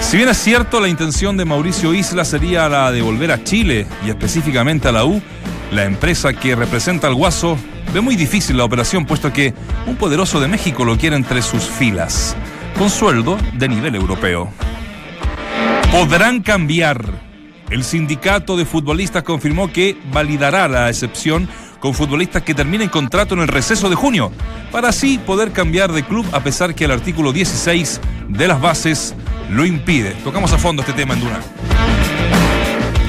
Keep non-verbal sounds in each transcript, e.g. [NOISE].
Si bien es cierto, la intención de Mauricio Isla sería la de volver a Chile y específicamente a la U, la empresa que representa al Guaso ve muy difícil la operación puesto que un poderoso de México lo quiere entre sus filas, con sueldo de nivel europeo. Podrán cambiar. El sindicato de futbolistas confirmó que validará la excepción con futbolistas que terminen contrato en el receso de junio, para así poder cambiar de club a pesar que el artículo 16 de las bases lo impide. Tocamos a fondo este tema en Duna.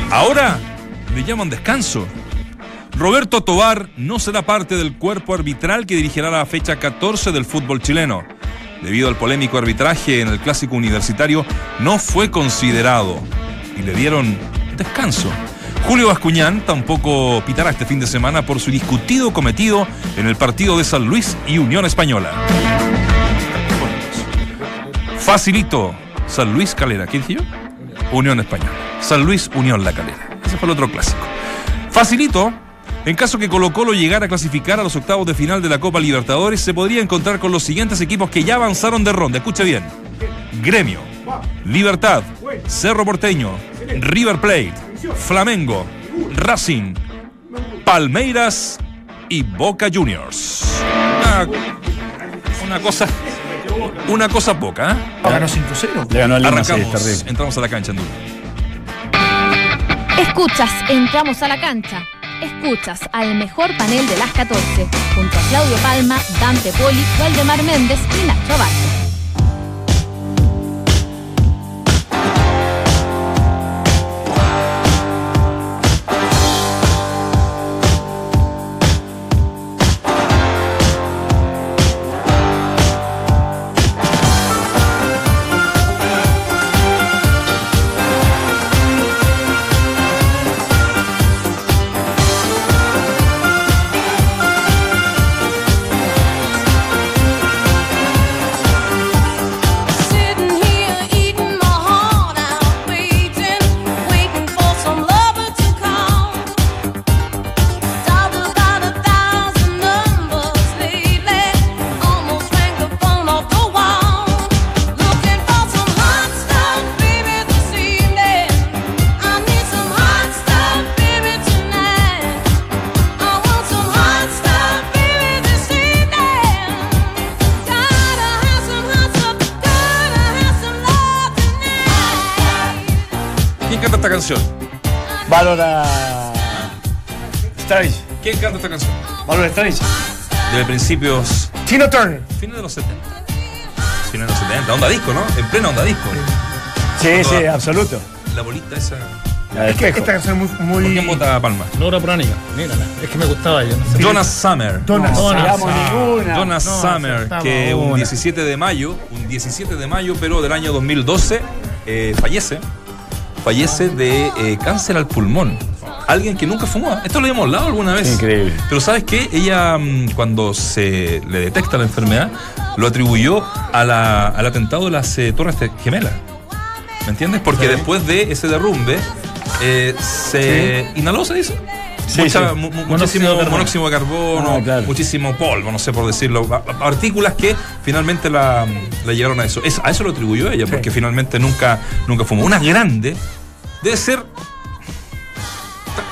Ahora le llaman descanso. Roberto Tobar no será parte del cuerpo arbitral que dirigirá la fecha 14 del fútbol chileno. Debido al polémico arbitraje en el clásico universitario, no fue considerado y le dieron descanso. Julio Bascuñán tampoco pitará este fin de semana por su discutido cometido en el partido de San Luis y Unión Española. Facilito. San Luis Calera. ¿Qué dije yo? Unión Española. San Luis Unión La Calera. Ese fue el otro clásico. Facilito. En caso que Colo Colo llegara a clasificar a los octavos de final de la Copa Libertadores, se podría encontrar con los siguientes equipos que ya avanzaron de ronda. Escuche bien. Gremio, Libertad, Cerro Porteño, River Plate, Flamengo, Racing, Palmeiras y Boca Juniors. Una, una cosa. Una cosa poca, ¿eh? Ganó 5-0. Le ganó al Lima, Arrancamos, entramos a la cancha Duna. Escuchas, entramos a la cancha. Escuchas al mejor panel de las 14, junto a Claudio Palma, Dante Poli, Waldemar Méndez y Nacho Abate. Strange. ¿Quién canta esta canción? Valora Strange. De principios. Tina Turner. Fines de los 70. Fines de los 70. Onda disco, ¿no? En plena onda disco. Sí, sí, Toda- absoluto. La bolita esa. La Es que esta canción es muy. ¿Por muy quién vota Palma? Laura Pránica, mírala. Es que me gustaba ella. No sé. Jonas Summer. Donna No ninguna. Jonas No, Summer, que un una. 17 de mayo, un 17 de mayo, pero del año 2012, eh, fallece. Fallece de eh, cáncer al pulmón. Alguien que nunca fumó. Esto lo habíamos hablado alguna vez. Increíble. Pero ¿sabes qué? Ella, mm, cuando se le detecta la enfermedad, lo atribuyó a la- al atentado de las eh, Torres Gemelas. ¿Me entiendes? Porque después de ese derrumbe, eh, se inhaló, se dice. Sí, Mucha- sí. mu- mu- Monóxido muchísimo de carbono. monóxido de carbono, Ah, claro. muchísimo polvo, no sé por decirlo, pa- pa- partículas que finalmente la, la llevaron a eso. Es- a eso lo atribuyó ella, porque finalmente nunca, nunca fumó. Una grande debe ser.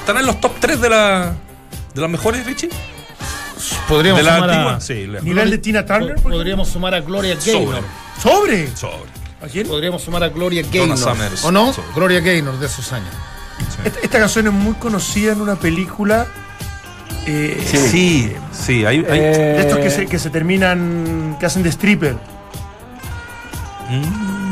¿Estará en los top 3 de, la, de las mejores, Richie? Podríamos de la sumar antigua. a, Sí, le- Nivel de Tina Turner. Podríamos sumar a Gloria Gaynor. Sobre. Sobre. Sobre. ¿A quién? Podríamos sumar a Gloria Gaynor. Summers. ¿O no? Gloria Gaynor de esos años. Esta, esta canción es muy conocida en una película. eh, Sí. Sí, sí, hay. hay- Eh, De estos que se, que se terminan. que hacen de stripper.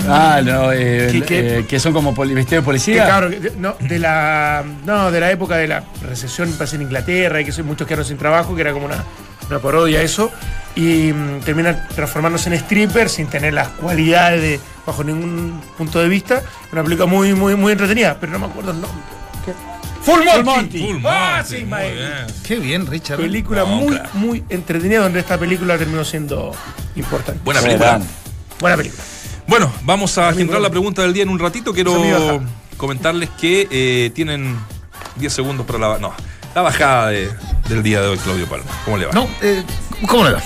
Ah, no, eh, ¿Qué- qué? eh, que son como poli, vestidos de Que, policía. claro, de, no, de la. No, de la época de la recesión, parece en Inglaterra, y que muchos quedaron sin trabajo, que era como una, una parodia eso. Y mm, terminan transformándose en stripper sin tener las cualidades de, bajo ningún punto de vista. Una película muy, muy, muy entretenida, pero no me acuerdo el nombre. ¿Qué? Full Monty. Full Ah, Monty, sí, muy mae. bien. Qué bien, Richard. Película No, muy, claro. muy entretenida, donde esta película terminó siendo importante. Buena película. Buena película. Bueno, vamos a Amigo, centrar la pregunta del día en un ratito. Quiero comentarles que eh, tienen 10 segundos para la, no, la bajada de- del día de hoy, Claudio Palma. ¿Cómo le va? No, eh, ¿cómo le va?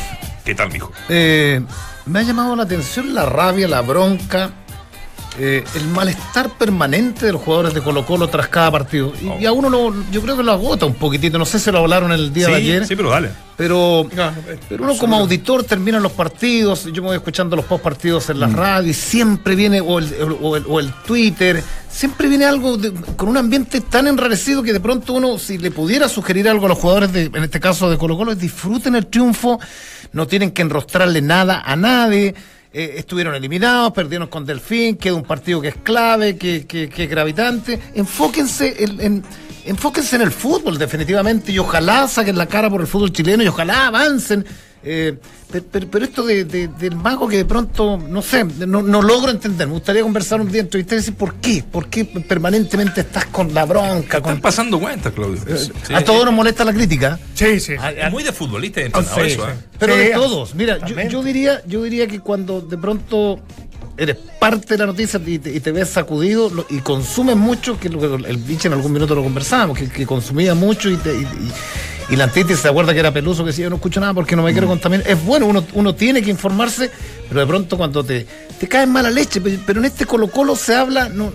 ¿Qué tal, mijo? Eh, me ha llamado la atención la rabia, la bronca, eh, el malestar permanente de los jugadores de Colo Colo tras cada partido. Y, y a uno lo- yo creo que lo agota un poquitito. No sé si lo hablaron el día de ayer. sí, pero dale. Pero, No, no, pero uno como auditor termina los partidos, yo me voy escuchando los post partidos en la radio y siempre viene, o el, o el- o el Twitter, siempre viene algo de- con un ambiente tan enrarecido que de pronto uno, si le pudiera sugerir algo a los jugadores, de, en este caso de Colo Colo, es disfruten el triunfo, no tienen que enrostrarle nada a nadie. Eh, estuvieron eliminados, perdieron con Delfín, queda un partido que es clave, que, que- es gravitante. Enfóquense en, en- enfóquense en el fútbol, definitivamente, y ojalá saquen la cara por el fútbol chileno y ojalá avancen. Eh, pero, pero- pero esto de- de- del mago que de pronto, no sé, no, no logro entender. Me gustaría conversar un día entre ustedes y decir por qué, por qué permanentemente estás con la bronca, Están con... pasando cuentas, Claudio. Sí. A todos nos molesta la crítica. Sí, sí. Es muy de futbolista y entrenador Sí, eso, sí. ¿eh? Pero Sí, de todos, mira, yo diría, yo diría que cuando de pronto eres parte de la noticia y te, y te ves sacudido lo- y consumes mucho, que lo que el bicho en algún minuto lo conversábamos, que, que consumía mucho y, te- y- y- la antítesis se acuerda que era peluso, que decía yo no escucho nada porque no me quiero contaminar. Es bueno, uno, uno tiene que informarse, pero de pronto cuando te, te cae mala leche, pe- pero en este Colo Colo se habla, no,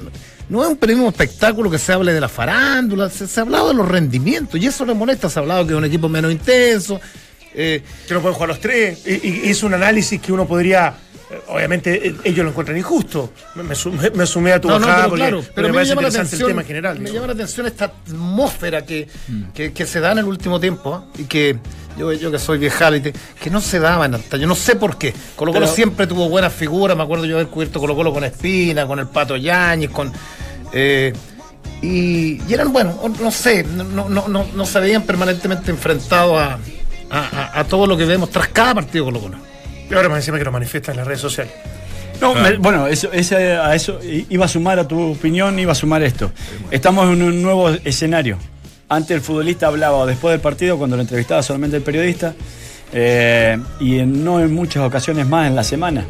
no es un periodismo espectáculo que se hable de la farándula, se, se ha hablado de los rendimientos y eso le molesta, se ha hablado que es un equipo menos intenso. eh, que no pueden jugar los tres. Y, y es un análisis que uno podría. Eh, Obviamente eh, ellos lo encuentran injusto. Me, me sumé, me sumé a tu No, no, bajada pero porque, claro, porque pero me parece llama la interesante atención, el tema general. me digo. llama la atención esta atmósfera que, que, que se da en el último tiempo ¿ah? y que yo, yo que soy viejálite, que no se daba en antaño, no sé por qué. Colo Colo Pero- siempre tuvo buenas figuras, me acuerdo yo haber cubierto Colo Colo con Espina, con el Pato Yáñez, con... eh, y, y eran, bueno, no sé, no, no, no, no, no se veían permanentemente enfrentados a, a, a- a todo lo que vemos tras cada partido Colo Colo. Y ahora más encima que lo manifiesta en las redes sociales. No, me- bueno, eso, ese- a eso iba a sumar a tu opinión, iba a sumar esto. Estamos en un nuevo escenario. Antes el futbolista hablaba después del partido, cuando lo entrevistaba solamente el periodista, eh, y en- no en muchas ocasiones más en la semana.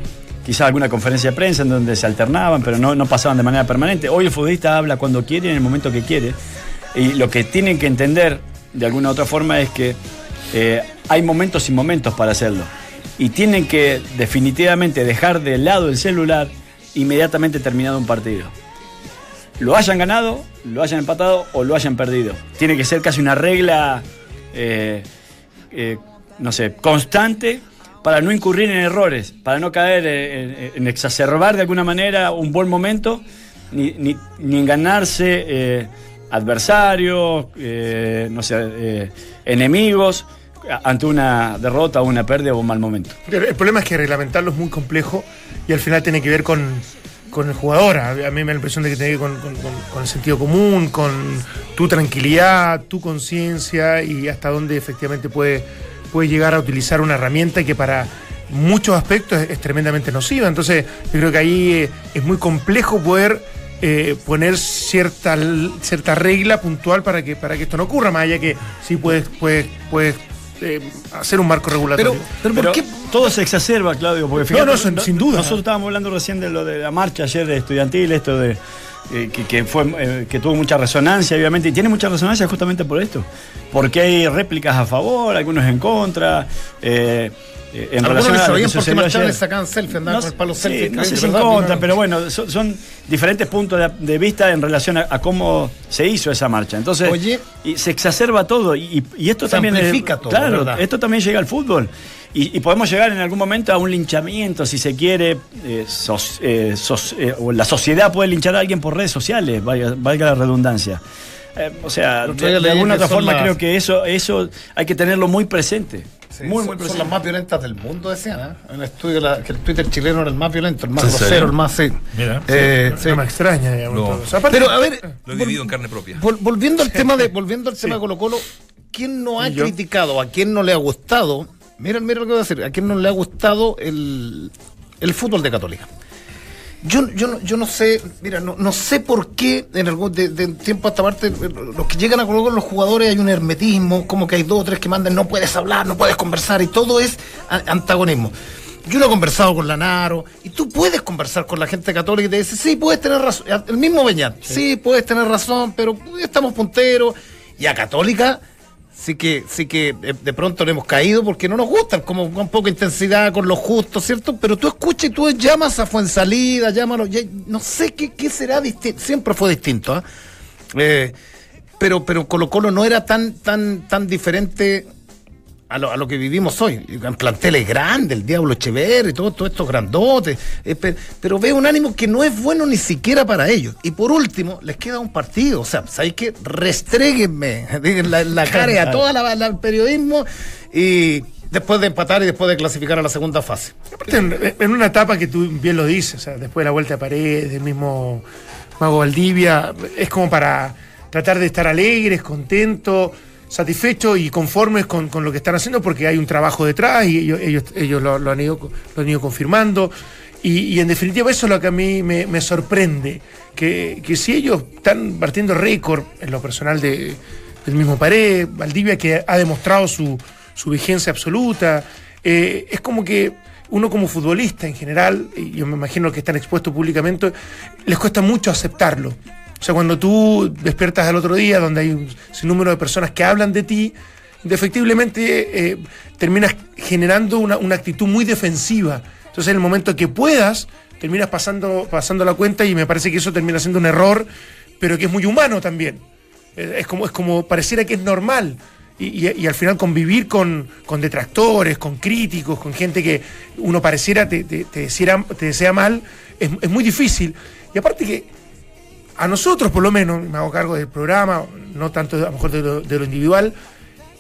Quizás alguna conferencia de prensa en donde se alternaban, pero no, no pasaban de manera permanente. Hoy el futbolista habla cuando quiere, en el momento que quiere. Y lo que tienen que entender de alguna u otra forma es que eh, hay momentos y momentos para hacerlo. Y tienen que definitivamente dejar de lado el celular inmediatamente terminado un partido. Lo hayan ganado, lo hayan empatado o lo hayan perdido. Tiene que ser casi una regla, eh, eh, no sé, constante para no incurrir en errores, para no caer en, en exacerbar de alguna manera un buen momento, ni, ni- ni en ganarse eh, adversarios, no sé, enemigos ante una derrota o una pérdida o un mal momento. El problema es que reglamentarlo es muy complejo y al final tiene que ver con, con el jugador. A, mí me da la impresión de que tiene que ver con, el sentido común, con tu tranquilidad, tu conciencia y hasta dónde efectivamente puede, puede llegar a utilizar una herramienta que para muchos aspectos es, es tremendamente nociva. Entonces yo creo que ahí eh, es muy complejo poder eh, poner cierta, cierta regla puntual para que, para que esto no ocurra, más allá que sí puedes, puedes, puedes eh, hacer un marco regulatorio. Pero, pero, Pero ¿por qué? todo se exacerba, Claudio, porque No, fíjate, no, sin- sin duda. Nosotros estábamos hablando recién de lo de la marcha ayer de estudiantil, esto de eh, que, que fue eh, que tuvo mucha resonancia, obviamente, y tiene mucha resonancia justamente por esto, porque hay réplicas a favor, algunos en contra. eh, eh, en Algunos relación no a lo que sucedió ayer. sacaban selfie, andaban con el palo sí, selfie. no sé ¿verdad? si en contra, No. pero bueno, son, son diferentes puntos de, de vista en relación a, a cómo se hizo esa marcha. Entonces, Oye. y se exacerba todo. Y, y esto Se también es- amplifica todo, Claro, ¿verdad? esto también llega al fútbol. Y, y podemos llegar en algún momento a un linchamiento, si se quiere. eh, sos- eh, sos- eh, o la sociedad puede linchar a alguien por redes sociales, valga, valga la redundancia. Eh, o sea, de, alguna otra forma las- creo que eso, eso hay que tenerlo muy presente. Sí, muy, son, muy son presente. las más violentas del mundo, decían, ¿eh? En el estudio la- que el Twitter chileno era el más violento, el más ¿En grosero, el más... Sí. Mira. Eh, sí. no me extraña, digamos. No. todo. O sea, aparte- Pero a ver, Lo he vivido en carne propia. vol- volviendo al tema de volviendo al tema de Colo Colo, ¿quién no ha criticado, a quién no le ha gustado? Miren, miren lo que voy a decir, a quién no le ha gustado el, el fútbol de Católica. Yo, yo, no, yo no sé, mira, no, no sé por qué en algún de, de tiempo a esta parte, los que llegan a Colo Colo, los jugadores, hay un hermetismo, como que hay dos o tres que mandan, no puedes hablar, no puedes conversar, y todo es antagonismo. Yo lo he conversado con Lanaro, y tú puedes conversar con la gente católica y te dice, sí, puedes tener razón, el mismo Beñat, sí. puedes tener razón, pero estamos punteros, y a Católica sí que, sí que eh, de pronto le hemos caído porque no nos gustan, como con poca intensidad, con lo justo, ¿cierto? Pero tú escuchas y tú llamas a Fuensalida, llámalo, ya- no sé qué, qué será distinto, siempre fue distinto, ¿ah? Eh, pero, pero Colo Colo no era tan, tan, tan diferente a lo, a lo que vivimos hoy. En planteles grandes, el Diablo Echeverri, todos todo estos grandotes. eh, pe- pero, veo un ánimo que no es bueno ni siquiera para ellos. Y por último, les queda un partido. O sea, ¿sabéis qué? Restréguenme [LAUGHS] en la, la [LAUGHS] cara a todo el periodismo. Y después de empatar y después de clasificar a la segunda fase. En, en una etapa que tú bien lo dices, o sea, después de la vuelta a pared, del mismo Mago Valdivia, es como para tratar de estar alegres, contentos, satisfechos y conformes con, con lo que están haciendo, porque hay un trabajo detrás y ellos, ellos, ellos lo, lo han ido, lo han ido confirmando. Y, y en definitiva eso es lo que a mí me, me sorprende, que, que si ellos están partiendo récord en lo personal de, del mismo Pared, Valdivia que ha demostrado su, su vigencia absoluta, eh, es como que uno como futbolista en general, y yo me imagino que están expuestos públicamente, les cuesta mucho aceptarlo. O sea, cuando tú despiertas al otro día donde hay un sinnúmero de personas que hablan de ti, indefectiblemente eh, terminas generando una, una actitud muy defensiva. Entonces, en el momento que puedas, terminas pasando, pasando la cuenta y me parece que eso termina siendo un error, pero que es muy humano también. Eh, Es como, es como pareciera que es normal. Y, y- al final convivir con, con detractores, con críticos, con gente que uno pareciera te, te, te desea mal, es, es muy difícil. Y aparte que a nosotros, por lo menos, me hago cargo del programa, no tanto a lo mejor de lo, de lo individual,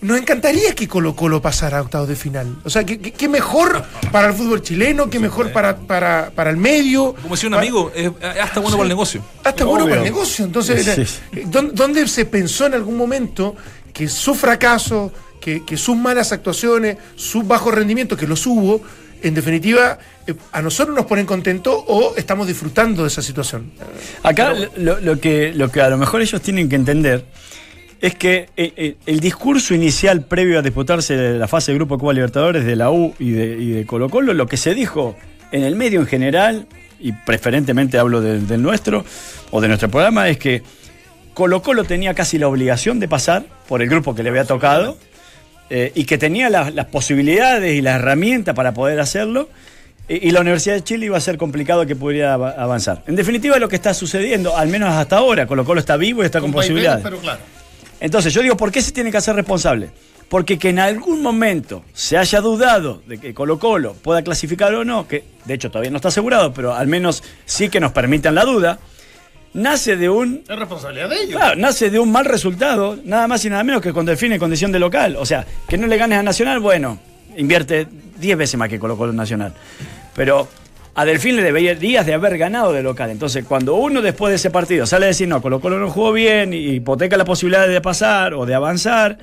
nos encantaría que Colo Colo pasara a octavos de final. O sea, que mejor para el fútbol chileno, que mejor para, para, para el medio. Como decía un amigo, es hasta bueno para el negocio. hasta bueno para el negocio. Entonces, Sí, eh, sí. ¿dó- ¿dónde se pensó en algún momento que su fracaso, que, que sus malas actuaciones, sus bajos rendimientos, que los hubo, en definitiva, eh, a nosotros nos ponen contentos o estamos disfrutando de esa situación? Acá lo, lo que, lo que a lo mejor ellos tienen que entender es que eh, eh, el discurso inicial previo a disputarse la fase de Grupo Copa Libertadores de la U y de, y de Colo Colo, lo que se dijo en el medio en general, y preferentemente hablo del, del nuestro o de nuestro programa, es que Colo Colo tenía casi la obligación de pasar por el grupo que le había tocado eh, y que tenía las, las posibilidades y las herramientas para poder hacerlo. Y, y la Universidad de Chile iba a ser complicado que pudiera av- avanzar. En definitiva, lo que está sucediendo, al menos hasta ahora, Colo Colo está vivo y está con, Con posibilidades. pero claro. Entonces, yo digo, ¿por qué se tiene que hacer responsable? Porque que en algún momento se haya dudado de que Colo Colo pueda clasificar o no, que de hecho todavía no está asegurado, pero al menos sí que nos permitan la duda, nace de un Es responsabilidad de ellos. Claro, nace de un mal resultado, nada más y nada menos que con Delfín en condición de local. O sea, que no le ganes a Nacional, bueno, invierte 10 veces más que Colo Colo Nacional. Pero a Delfín le deberías de haber ganado de local. Entonces, cuando uno después de ese partido sale a decir, no, Colo Colo no jugó bien, y hipoteca la posibilidad de pasar o de avanzar,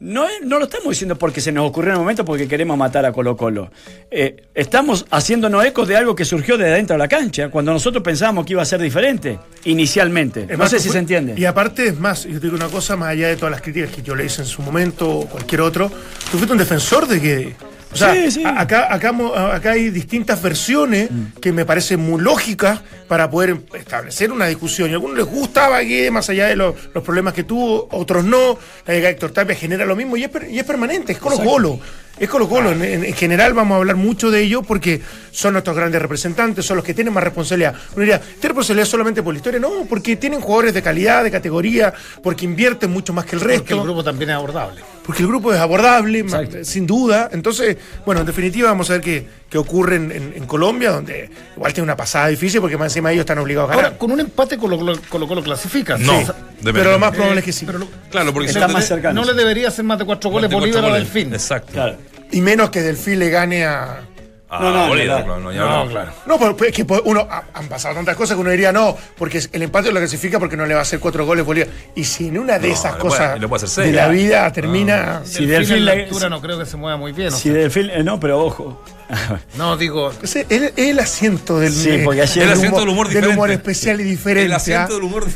no, es- no lo estamos diciendo porque se nos ocurrió en el momento porque queremos matar a Colo Colo. Eh, estamos haciéndonos eco de algo que surgió desde dentro de la cancha, cuando nosotros pensábamos que iba a ser diferente, inicialmente. Es no más, sé si se entiende. Y aparte, es más, yo te digo una cosa, más allá de todas las críticas que yo le hice en su momento o cualquier otro, tú fuiste un defensor de que. O sea, Sí, sí. a- acá, acá, acá hay distintas versiones que me parecen muy lógicas para poder establecer una discusión. Y a algunos les gustaba que, más allá de los, los problemas que tuvo, otros no. La llegada de Héctor Tapia genera lo mismo y es, y es permanente, es Colo Colo. Es Colo Colo. En, en- en general vamos a hablar mucho de ello porque son nuestros grandes representantes, son los que tienen más responsabilidad. Uno diría, ¿tiene responsabilidad solamente por la historia? No, porque tienen jugadores de calidad, de categoría, porque invierten mucho más que el Porque resto el grupo también es abordable. Porque el grupo es abordable, Exacto. sin duda. Entonces, bueno, en definitiva vamos a ver qué, qué ocurre en, en- en Colombia, donde igual tiene una pasada difícil porque más encima ellos están obligados a ganar. Ahora, con un empate Colo Colo, Colo, Colo clasifica. No, Sí. depende. pero lo más probable es que sí. Pero lo- Claro, porque Está más cercano. no le debería hacer más de cuatro goles cuatro Bolívar a. Delfín. Exacto. Claro. Y menos que Delfín le gane a... Ah, No, no, Bolívar, claro. claro, no, ya no. No, pero es que pues, uno ha- han pasado tantas cosas que uno diría no, porque el empate lo clasifica porque no le va a hacer cuatro goles Bolívar. Y si en una de No, esas puede- cosas puede hacer de la vida termina. Si Delfín Delfín en la le- altura no creo que se mueva muy bien. Si sea. Delfín, eh, no, pero ojo, [LAUGHS] No, digo, Es el, es el asiento del, Sí, porque ayer- El del asiento del humor del humor especial y diferente. El asiento ¿ah? del humor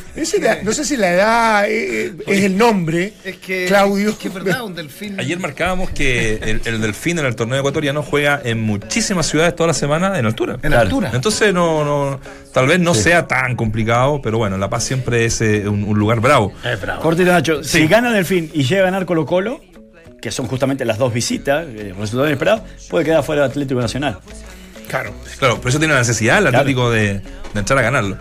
no sé si la edad eh, es el nombre. es que. Claudio. Es que es verdad, un delfín. Ayer marcábamos que el, el Delfín en el torneo ecuatoriano juega en muchísimas ciudades toda la semana en altura. En altura. Entonces no, no, tal vez no sea tan complicado, pero bueno, La Paz siempre es eh, un, un lugar bravo. Es bravo. Cortito, Nacho. Si gana Delfín y llega a ganar Colo Colo, que son justamente las dos visitas, eh, resultado inesperado, puede quedar fuera del Atlético Nacional. Claro. Claro, por eso tiene la necesidad el Claro. Atlético de, de entrar a ganarlo.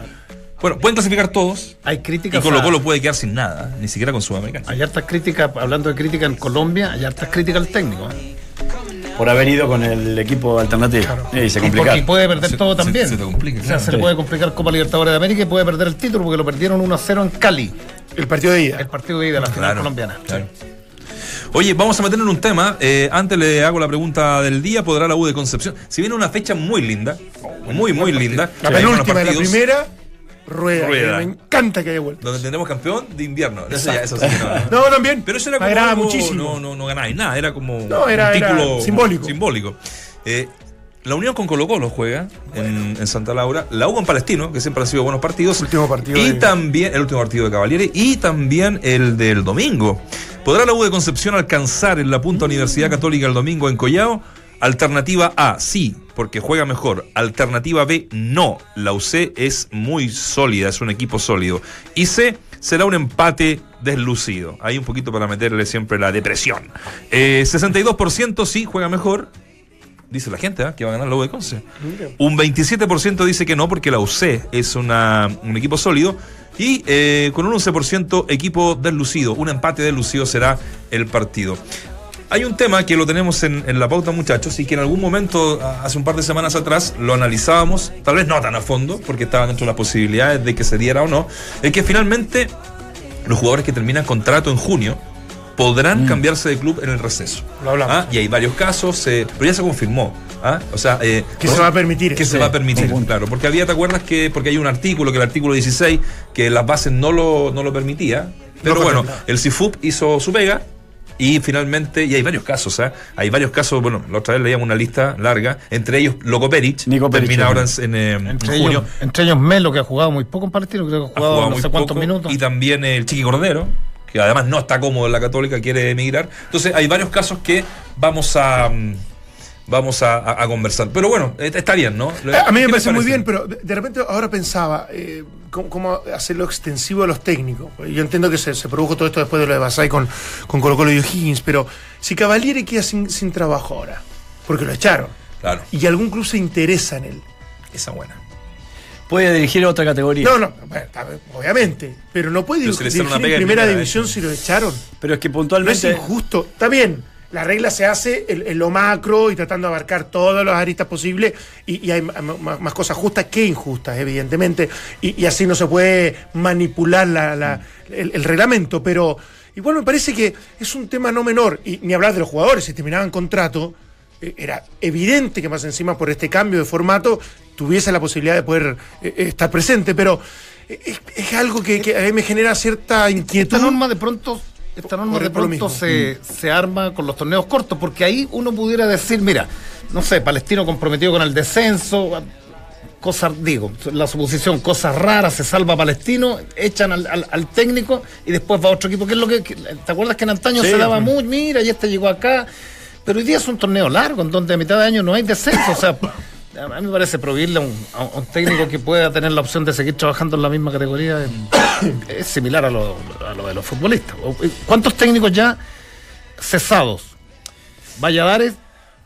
Bueno, pueden clasificar todos Hay y críticas. Colo a- Colo puede quedar sin nada, ni siquiera con Sudamericana. Hay hartas críticas, hablando de crítica en Colombia, hay hartas críticas al técnico. ¿eh? Por haber ido con el equipo alternativo. Y se Y complica. porque puede perder Se- todo se- también. se te complica, o sea, se le Sí. puede complicar Copa Libertadores de América y puede perder el título porque lo perdieron 1 a 0 en Cali, El partido de ida. el partido de ida de la final colombiana. claro. Oye, vamos a meternos en un tema. Eh, antes le hago la pregunta del día. ¿Podrá la U de Concepción? Si viene una fecha muy linda, muy, muy linda. La penúltima la primera, rueda. Me encanta que haya vuelto. Donde tendremos campeón de invierno. Eso, ya, eso sí no. [LAUGHS] No, también. Pero eso era como algo- muchísimo. No, no, no ganáis nada, era como No, era- un era título simbólico. simbólico. Eh, la Unión con Colo Colo juega en, en Santa Laura. La U con Palestino, que siempre han sido buenos partidos. Último partido Y de- también el último partido de Cavalieri. Y también el del domingo. ¿Podrá la U de Concepción alcanzar en la punta Universidad Católica el domingo en Collao? Alternativa A, sí, porque juega mejor. Alternativa B, no. La UC es muy sólida, es un equipo sólido. Y C, será un empate deslucido. Hay un poquito para meterle siempre la depresión. Eh, 62% sí, juega mejor. Dice la gente ¿ah? que va a ganar la U de Conce. Un 27% dice que no, porque la UC es una- un equipo sólido. Y eh, con un 11% equipo deslucido. Un empate deslucido será el partido. Hay un tema que lo tenemos en, en la pauta, muchachos, y que en algún momento, hace un par de semanas atrás, lo analizábamos, tal vez no tan a fondo, porque estaban dentro de las posibilidades de que se diera o no, es que finalmente los jugadores que terminan contrato en junio podrán cambiarse de club en el receso. Lo hablamos. Ah, Y hay varios casos, eh, pero ya se confirmó. ¿ah? O sea, eh, Que se va a permitir Que se va a permitir, Sí. claro. Porque había, ¿te acuerdas que, porque hay un artículo, que el artículo 16, que las bases no lo, no lo permitía? Pero No bueno, el CIFUP hizo su pega y finalmente, y hay varios casos, ¿ah? Hay varios casos, bueno, la otra vez leíamos una lista larga, entre ellos Loco Peric, Nico Peric, termina ahora en, eh, en Entre, junio. ellos, entre ellos Melo, que ha jugado muy poco en Palestino, creo que ha ha jugado, no muy sé cuántos poco, minutos. Y también el Chiqui Cordero, que además no está cómodo en la Católica, quiere emigrar. Entonces hay varios casos que vamos a mm, vamos a, conversar. Pero bueno, eh, está bien, ¿no? Eh, A mí ¿Qué me parece muy bien, pero de de repente ahora pensaba eh, cómo, cómo hacerlo extensivo a los técnicos. Yo entiendo que se, se produjo todo esto después de lo de Basay con, con Colo Colo y O'Higgins, pero si Cavalieri queda sin, sin trabajo ahora, porque lo echaron, Claro, y algún club se interesa en él. esa buena. Puede dirigir otra categoría. No, no, obviamente, pero no puede Pero dirigir en primera división vez. si lo echaron. Pero es que No es puntualmente. injusto. Está bien. La regla se hace en, en lo macro y tratando de abarcar todas las aristas posibles y, y hay más, cosas justas que injustas, evidentemente. Y, y así no se puede manipular la- la- el, el reglamento. Pero igual me parece que es un tema no menor. Y ni hablar de los jugadores, si terminaban contrato, era evidente que más encima por este cambio de formato tuviese la posibilidad de poder eh, eh, estar presente. Pero eh, es, es algo que, que a mí me genera cierta inquietud. Esta norma de pronto, esta norma de pronto se, se arma con los torneos cortos, porque ahí uno pudiera decir, mira, no sé, Palestino comprometido con el descenso, cosas, digo, la suposición, cosas raras, se salva Palestino, echan al, al- al técnico y después va a otro equipo, que es lo que, que- ¿te acuerdas que en antaño Sí. se daba muy, mira, y este llegó acá? Pero hoy día es un torneo largo, en donde a mitad de año no hay descenso, o sea... A mí me parece prohibirle a un, a un técnico que pueda tener la opción de seguir trabajando en la misma categoría es, es similar a lo, a lo de los futbolistas. O- ¿Cuántos técnicos ya cesados? Valladares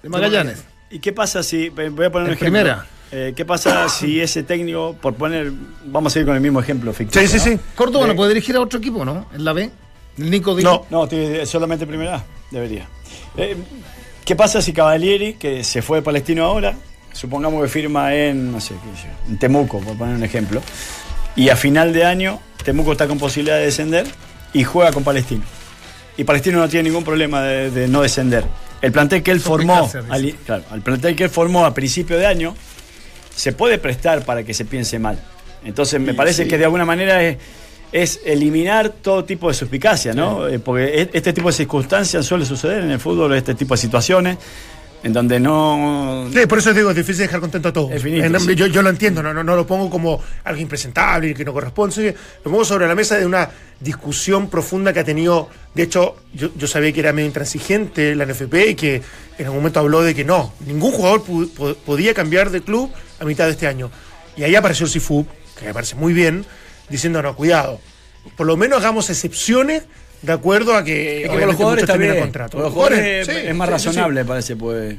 de Magallanes. ¿Y qué pasa si, voy a poner un En ejemplo? primera. Eh, ¿Qué pasa si ese técnico, por poner, vamos a ir con el mismo ejemplo ficticio? Sí, sí, ¿no? sí. Córdoba no Eh, puede dirigir a otro equipo, ¿no? En la B. Nico Di- No. No, solamente primera A, debería. Eh, ¿Qué pasa si Cavalieri, que se fue de Palestino ahora, supongamos que firma en, no sé, qué sé yo, en Temuco, por poner un ejemplo, y a final de año Temuco está con posibilidad de descender y juega con Palestino? Y Palestino no tiene ningún problema de, de no descender. El plantel que él formó, al, dice. claro, el plantel que él formó a principio de año, se puede prestar para que se piense mal. Entonces me parece que de alguna manera es, es eliminar todo tipo de suspicacia, ¿no? Eh, Porque e- este tipo de circunstancias suele suceder en el fútbol, este tipo de situaciones. en donde no... Sí, por eso digo, es difícil dejar contento a todos. En- sí. yo, yo lo entiendo, no, no, no lo pongo como algo impresentable y que no corresponde. Lo pongo sobre la mesa de una discusión profunda que ha tenido. De hecho, yo, yo sabía que era medio intransigente la NFP y que en algún momento habló de que no, ningún jugador pu- podía cambiar de club a mitad de este año. Y ahí apareció el Sifu, que me parece muy bien, diciendo, no, cuidado, por lo menos hagamos excepciones de acuerdo a que, Es que con los jugadores terminan bien. contrato. Con los jugadores sí, es más sí, sí, sí. razonable, parece. Pues,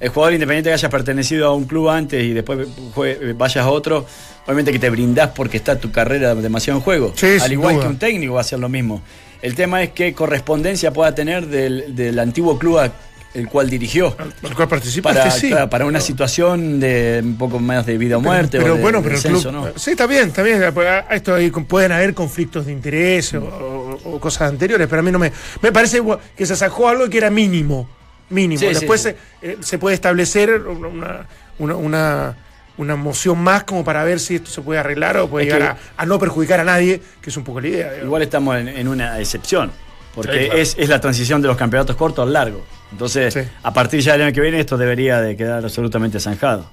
el jugador independiente que haya pertenecido a un club antes y después jue- vayas a otro, obviamente que te brindás porque está tu carrera demasiado en juego. Al igual duda. que un técnico va a hacer lo mismo. El tema es qué correspondencia pueda tener del, del antiguo club a- el cual dirigió. Al cual participaste, Para, sí. claro, para una situación de un poco más de vida o muerte. Pero, o de bueno, pero el descenso, club. ¿no? Sí, está bien, está bien. Pues, ah, Esto ahí pueden haber conflictos de interés o, o- o cosas anteriores, pero a mí no me. Me parece que se sacó algo que era mínimo. Mínimo. Sí, Después sí. Se, eh, se puede establecer una, una, una, una moción más como para ver si esto se puede arreglar o puede Es llegar a, a no perjudicar a nadie, que es un poco la idea. digamos. Igual estamos en, en una excepción, porque Sí, claro. es, es la transición de los campeonatos cortos al largo. Entonces, Sí. a partir ya del año que viene, esto debería de quedar absolutamente zanjado.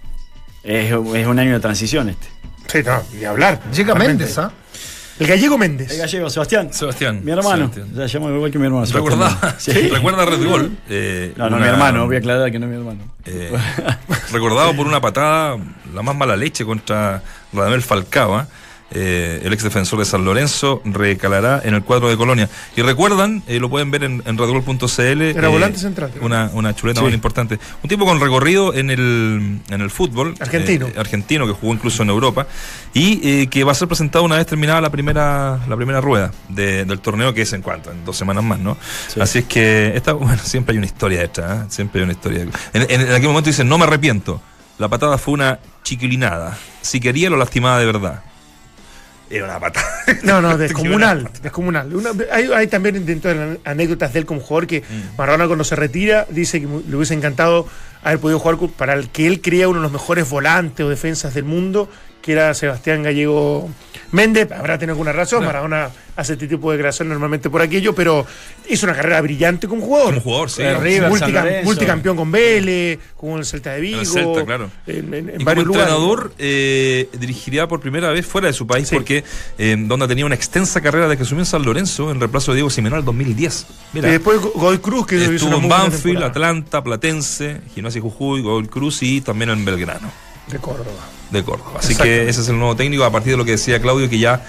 Es, es un año de transición este. Sí, no, ni hablar. Llega. Méndez, ¿ah? El gallego Méndez. El gallego, Sebastián. Sebastián. Mi hermano. Sebastián. Ya llamo igual que mi hermano. Sebastián. ¿Recuerda, [LAUGHS] Sí. ¿Recuerda Red Gol? Eh, No, no, una- mi hermano, voy a aclarar que no es mi hermano. eh, recordado por una patada, la más mala leche contra Radamel Falcao. Eh, el ex defensor de San Lorenzo recalará en el cuadro de Colonia. Y recuerdan, eh, lo pueden ver en, en redgol.cl. Era volante central. Una, una chuleta Sí. muy importante. Un tipo con recorrido en el, en el fútbol. Argentino. eh, argentino, que jugó incluso en Europa. Y eh, que va a ser presentado una vez terminada la primera, la primera rueda de- del torneo, que es en cuanto, en dos semanas más, ¿no? Sí. Así es que, esta, [LAUGHS] bueno, siempre hay una historia ¿eh? Siempre hay una historia. En, en- en aquel momento dicen, no me arrepiento. La patada fue una chiquilinada. Si quería, lo lastimaba de verdad. Era una patada. No, no, [LAUGHS] descomunal, descomunal. Una- hay, hay también dentro de anécdotas de él como jugador que Mm. Maradona cuando se retira dice que le hubiese encantado haber podido jugar para el que él creía uno de los mejores volantes o defensas del mundo, que era Sebastián Gallego Méndez. Habrá tenido alguna razón, Maradona hace este tipo de declaraciones normalmente por aquello, pero hizo una carrera brillante como jugador. Como jugador, sí. Multicam- multicampeón con Vélez, con el Celta de Vigo. el Celta, claro. En, en- en Y como varios lugares. entrenador eh, dirigiría por primera vez fuera de su país Sí. porque eh, donde tenía una extensa carrera de que asumió en San Lorenzo en reemplazo de Diego Simeone al 2010. Mira, Y después Go- Godoy Cruz, que estuvo en Banfield. Atlanta, Platense, Gimnasia y Jujuy, Godoy Cruz y también en Belgrano de Córdoba. de Córdoba. Así que ese es el nuevo técnico a partir de lo que decía Claudio que ya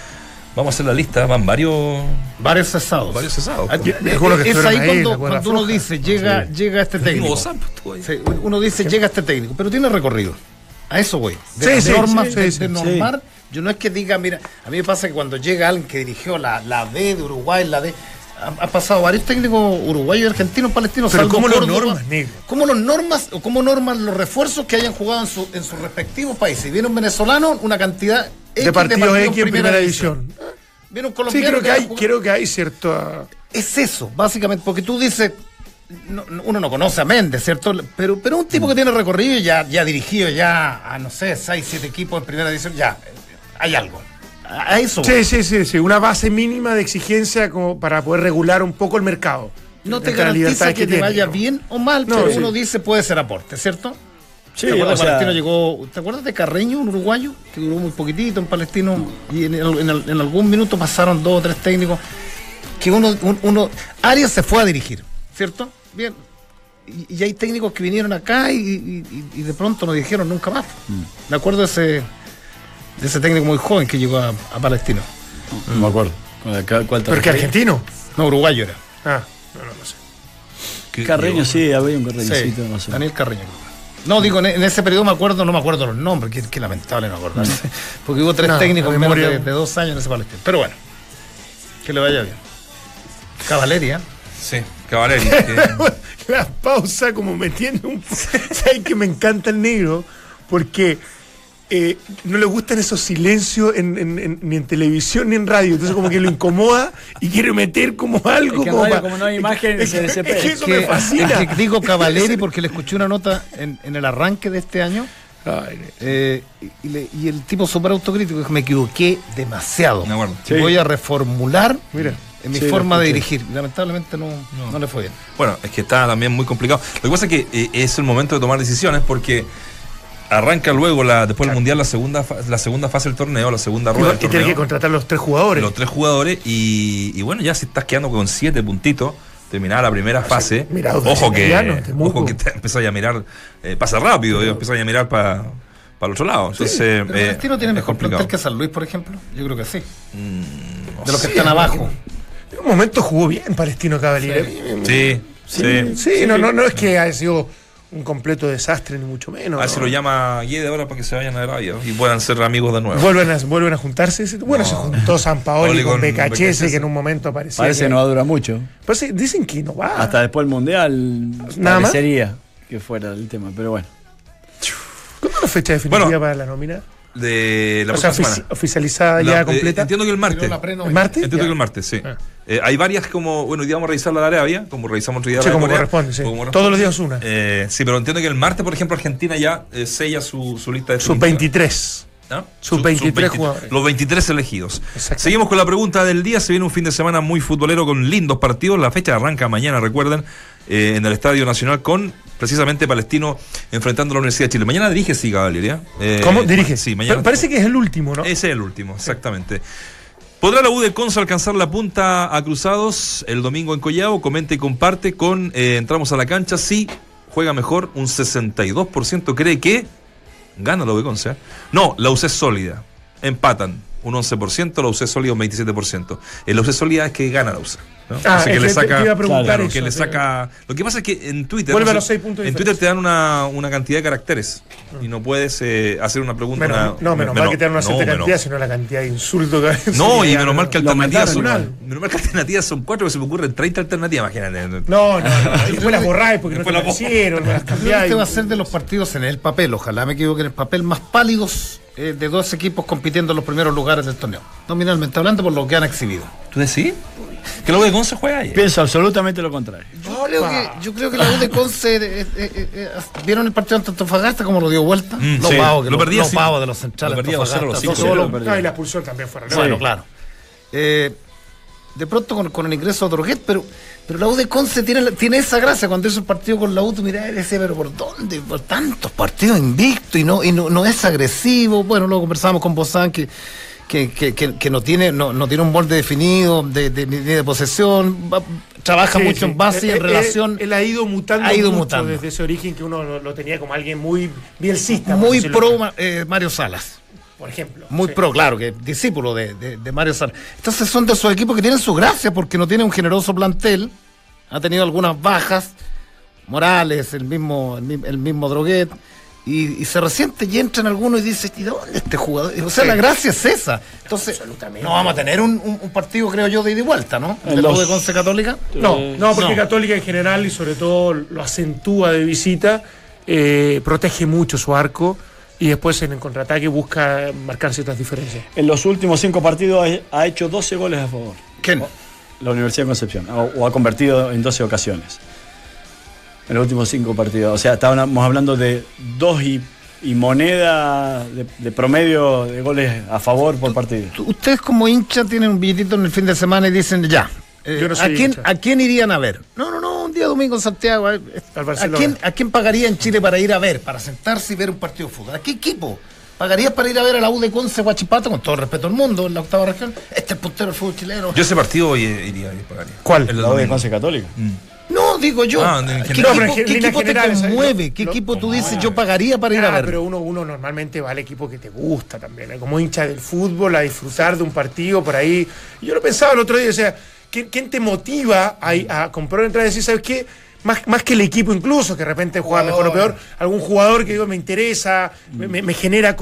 vamos a hacer la lista, van varios Varios cesados. varios cesados. Pues. que es ahí ahí, cuando, uno dice, llega, llega este técnico. Sí, uno dice, llega este técnico, pero tiene recorrido. A eso voy. De Sí, sí, normas sí, de, sí, de sí. normar, yo no es que diga, mira, a mí me pasa que cuando llega alguien que dirigió la, la D de Uruguay, la D, ha pasado varios técnicos uruguayos argentinos, palestinos, Pero ¿cómo los normas, negro? ¿Cómo los normas o cómo norman los refuerzos que hayan jugado en, su- en sus respectivos países? Viene un venezolano, una cantidad X de partidos X en primera división. Viene un Sí, colombiano creo que ha hay, jugado- creo que hay cierto. es eso, básicamente, porque tú dices, no- no- uno no conoce a Méndez, ¿cierto? Pero, pero un tipo que tiene recorrido y ya, ya dirigido ya a, no sé, seis, siete equipos en primera división, ya, hay algo. A eso. Sí, sí, sí, sí. Una base mínima de exigencia como para poder regular un poco el mercado. no te garantiza libertades que, te tiene, vaya ¿no? bien o mal, No, pero sí. uno dice puede ser aporte, ¿cierto? Sí, ¿Te acuerdas o sea, Palestino llegó, ¿te acuerdas de Carreño, un uruguayo, que duró muy poquitito en Palestino y en, el- en el- en algún minuto pasaron dos o tres técnicos que uno, un- uno, Arias se fue a dirigir, ¿cierto? Bien. Y, y hay técnicos que vinieron acá y, y- y- y de pronto no dirigieron nunca más. Me acuerdo de ese, de ese técnico muy joven que llegó a, a Palestino. No me acuerdo. ¿Cuál- Pero que argentino. No, uruguayo era. Ah, no, no, no sé. Carreño, sí, había un Sí, Carreñocito, no sé. Daniel Carreño. No, digo, en, ese periodo me acuerdo, no me acuerdo los nombres, que, que lamentable no acordarse. [LAUGHS] Porque hubo tres No, técnicos en menos de, de dos años en ese palestino. Pero bueno, que le vaya bien. Caballeria. Sí, Cavaleri. [LAUGHS] que- La pausa como metiendo un... ¿Sabes que me encanta el negro? Porque eh, no le gustan esos silencios en- en- en- ni en televisión ni en radio. Entonces como que lo incomoda y quiere meter como algo. Es que en como, radio, pa- como no hay imagen, es que eso Que, me fascina. es que digo [LAUGHS] Cavalleri porque le escuché una nota en, en el arranque de este año Ay, eh, y, le- y el tipo súper autocrítico dijo, me equivoqué demasiado. Me acuerdo. Sí. Voy a reformular Mira. en mi Sí, forma de dirigir. Lamentablemente no, no. le fue bien. Bueno, es que está también muy complicado. Lo que pasa es que eh, es el momento de tomar decisiones porque arranca luego, la, después del Mundial, la segunda, fa- la segunda fase del torneo, la segunda rueda del Que tiene torneo. que contratar los tres jugadores. los tres jugadores y, y bueno, ya si estás quedando con siete puntitos, terminada la primera fase, ojo que, Temuco. ojo que te empezáis a mirar, eh, pasa rápido, y empezáis a mirar para el otro lado. Entonces, Pero eh, Palestino tiene mejor complicado. plantel que San Luis, por ejemplo. Yo creo que sí. Mm, de los que están abajo. En un momento jugó bien Palestino Cavaliere. Sí, sí. Sí, no, no, no es que haya sido un completo desastre, ni mucho menos. A ver si ¿no? lo llama Guede ahora para que se vayan a Arabia y puedan ser amigos de nuevo. Vuelven a, vuelven a juntarse. Bueno, No. se juntó San Paoli con con Becachese, que en un momento parecía. Parece que no va a durar mucho. Parece- dicen que no va. Hasta después del Mundial ¿Nada más? que fuera el tema, pero bueno. ¿Cuándo es la fecha definitiva Bueno, para la nómina? De la o sea, próxima ofici- semana. oficializada La- ya eh, completa. entiendo que el martes. La ¿El martes? Entiendo Ya. que el martes, sí. Ah. Eh, hay varias como, bueno, hoy día vamos a revisar la de Arabia, como revisamos otro día Sí, la de como Corea, corresponde, sí. como Todos los días una. Eh, sí, pero entiendo que el martes, por ejemplo, Argentina ya eh, sella su, su lista de Sub-23. ¿no? Sub-23 jugadores. Los 23 elegidos. Exacto. Seguimos con la pregunta del día. Se viene un fin de semana muy futbolero con lindos partidos. La fecha arranca mañana, recuerden, eh, en el Estadio Nacional con precisamente Palestino enfrentando a la Universidad de Chile. Mañana dirige, sí, Caballería. Eh, ¿Cómo? Dirige. Sí, mañana. Pa- Parece que es el último, ¿no? Ese es el último, exactamente. ¿Podrá la U de Conce alcanzar la punta a Cruzados el domingo en Collao? Comenta y comparte con eh, Entramos a la cancha. Sí, juega mejor. Un 62% cree que gana la U de Conce. ¿eh? No, la UC es sólida. Empatan. Un 11%, la UC es sólida un 27%. El UC sólida es que gana la UC. ¿no? Ah, O sea, que le saca, te iba a preguntar claro, eso, que le te- saca. Lo que pasa es que en Twitter. Vuelve no a sé, los seis puntos En Twitter te dan una, una cantidad de caracteres y no puedes eh, hacer una pregunta. Menos- una- no, menos menos- mal que te dan una no, cierta menos- cantidad, sino la cantidad de insultos que [LAUGHS] a no, y menos mal que Lo alternativas son, menos mal que alternativas son cuatro, que se me ocurren 30 alternativas, imagínate. No, no, no. [LAUGHS] Después las borráis porque no te Después las borro. parecieron, las que cambiáis. este va a ser de los partidos en el papel, ojalá me equivoque, en el papel más pálidos eh, de dos equipos compitiendo en los primeros lugares del torneo. Nominalmente hablando por lo que han exhibido. ¿Tú decís? Que la U de Conce juega ayer. Pienso absolutamente lo contrario. Yo creo, que, yo creo que la U de Conce, eh, eh, ¿vieron el partido ante Antofagasta como lo dio vuelta? Mm, los sí. pavos, que Lo los- perdía, los sí. pavos de los centrales Lo perdía 2-0 a los Antofagasta, cinco, todo lo- lo No, y la expulsión también fueron. Bueno, claro. Eh, de pronto con, con el ingreso de Droguet, pero, pero la U de Conce tiene, tiene esa gracia. Cuando hizo el partido con la U, tú mirás y decías, pero ¿por dónde? Por tantos partidos invictos y no, y no, no es agresivo. Bueno, luego conversamos con Bozán que, que, que, que- que no, tiene, no, no tiene un molde definido de, de- de posesión. va- trabaja Sí, mucho sí. en base y Eh, en eh, relación. Él, ha ido mutando Ha ido mucho mutando. desde ese origen que uno lo, lo tenía como alguien muy bielcista. muy pro eh, Mario Salas. Por ejemplo. Muy Sí. pro, claro, que discípulo de, de- de Mario Salas. Entonces son de esos equipos que tienen su gracia porque no tiene un generoso plantel. Ha tenido algunas bajas. Morales, el mismo, el, mi- el mismo Droguet. Y, y se resiente y entran algunos y dice, ¿y dónde este jugador? O sea, Sí. la gracia es esa. Entonces, no vamos a tener un, un- un partido, creo yo, de ida y vuelta, ¿no? En De la U los- de Conce Católica. No, no, porque No. Católica en general y sobre todo lo acentúa de visita, eh, protege mucho su arco y después en el contraataque busca marcar ciertas diferencias. En los últimos cinco partidos ha- hecho 12 goles a favor. ¿Quién? La Universidad de Concepción. O, o ha convertido en 12 ocasiones. En los últimos cinco partidos. O sea, estábamos hablando de dos y, y moneda de, de promedio de goles a favor por partido. Ustedes como hincha tienen un billetito en el fin de semana y dicen, ya. eh, Yo no ¿a, soy quién, hincha. ¿A quién irían a ver? No, no, no, un día domingo en Santiago. eh, Al ¿A Barcelona. quién, ¿A quién pagaría en Chile para ir a ver, para sentarse y ver un partido de fútbol? ¿A qué equipo? ¿Pagarías para ir a ver a la U de Conce Guachipato, con todo el respeto al mundo, en la octava región? Este es el puntero del fútbol chileno. Yo ese partido hoy eh, iría y pagaría. ¿Cuál? El La U de. Conce Católica. No, digo yo. Ah, en ¿Qué. No, equipo, qué equipo te conmueve? ¿Qué lo- equipo tú dices yo pagaría para ir a Ah, ver? pero uno, uno normalmente va al equipo que te gusta también, ¿eh? como hincha del fútbol, a disfrutar de un partido por ahí. Yo lo pensaba el otro día, o sea, ¿quién, quién te motiva a, a comprar entrada y decir, ¿sabes qué? Más, más que el equipo incluso, que de repente juega mejor o peor, algún jugador que digo, me interesa, me, me- me genera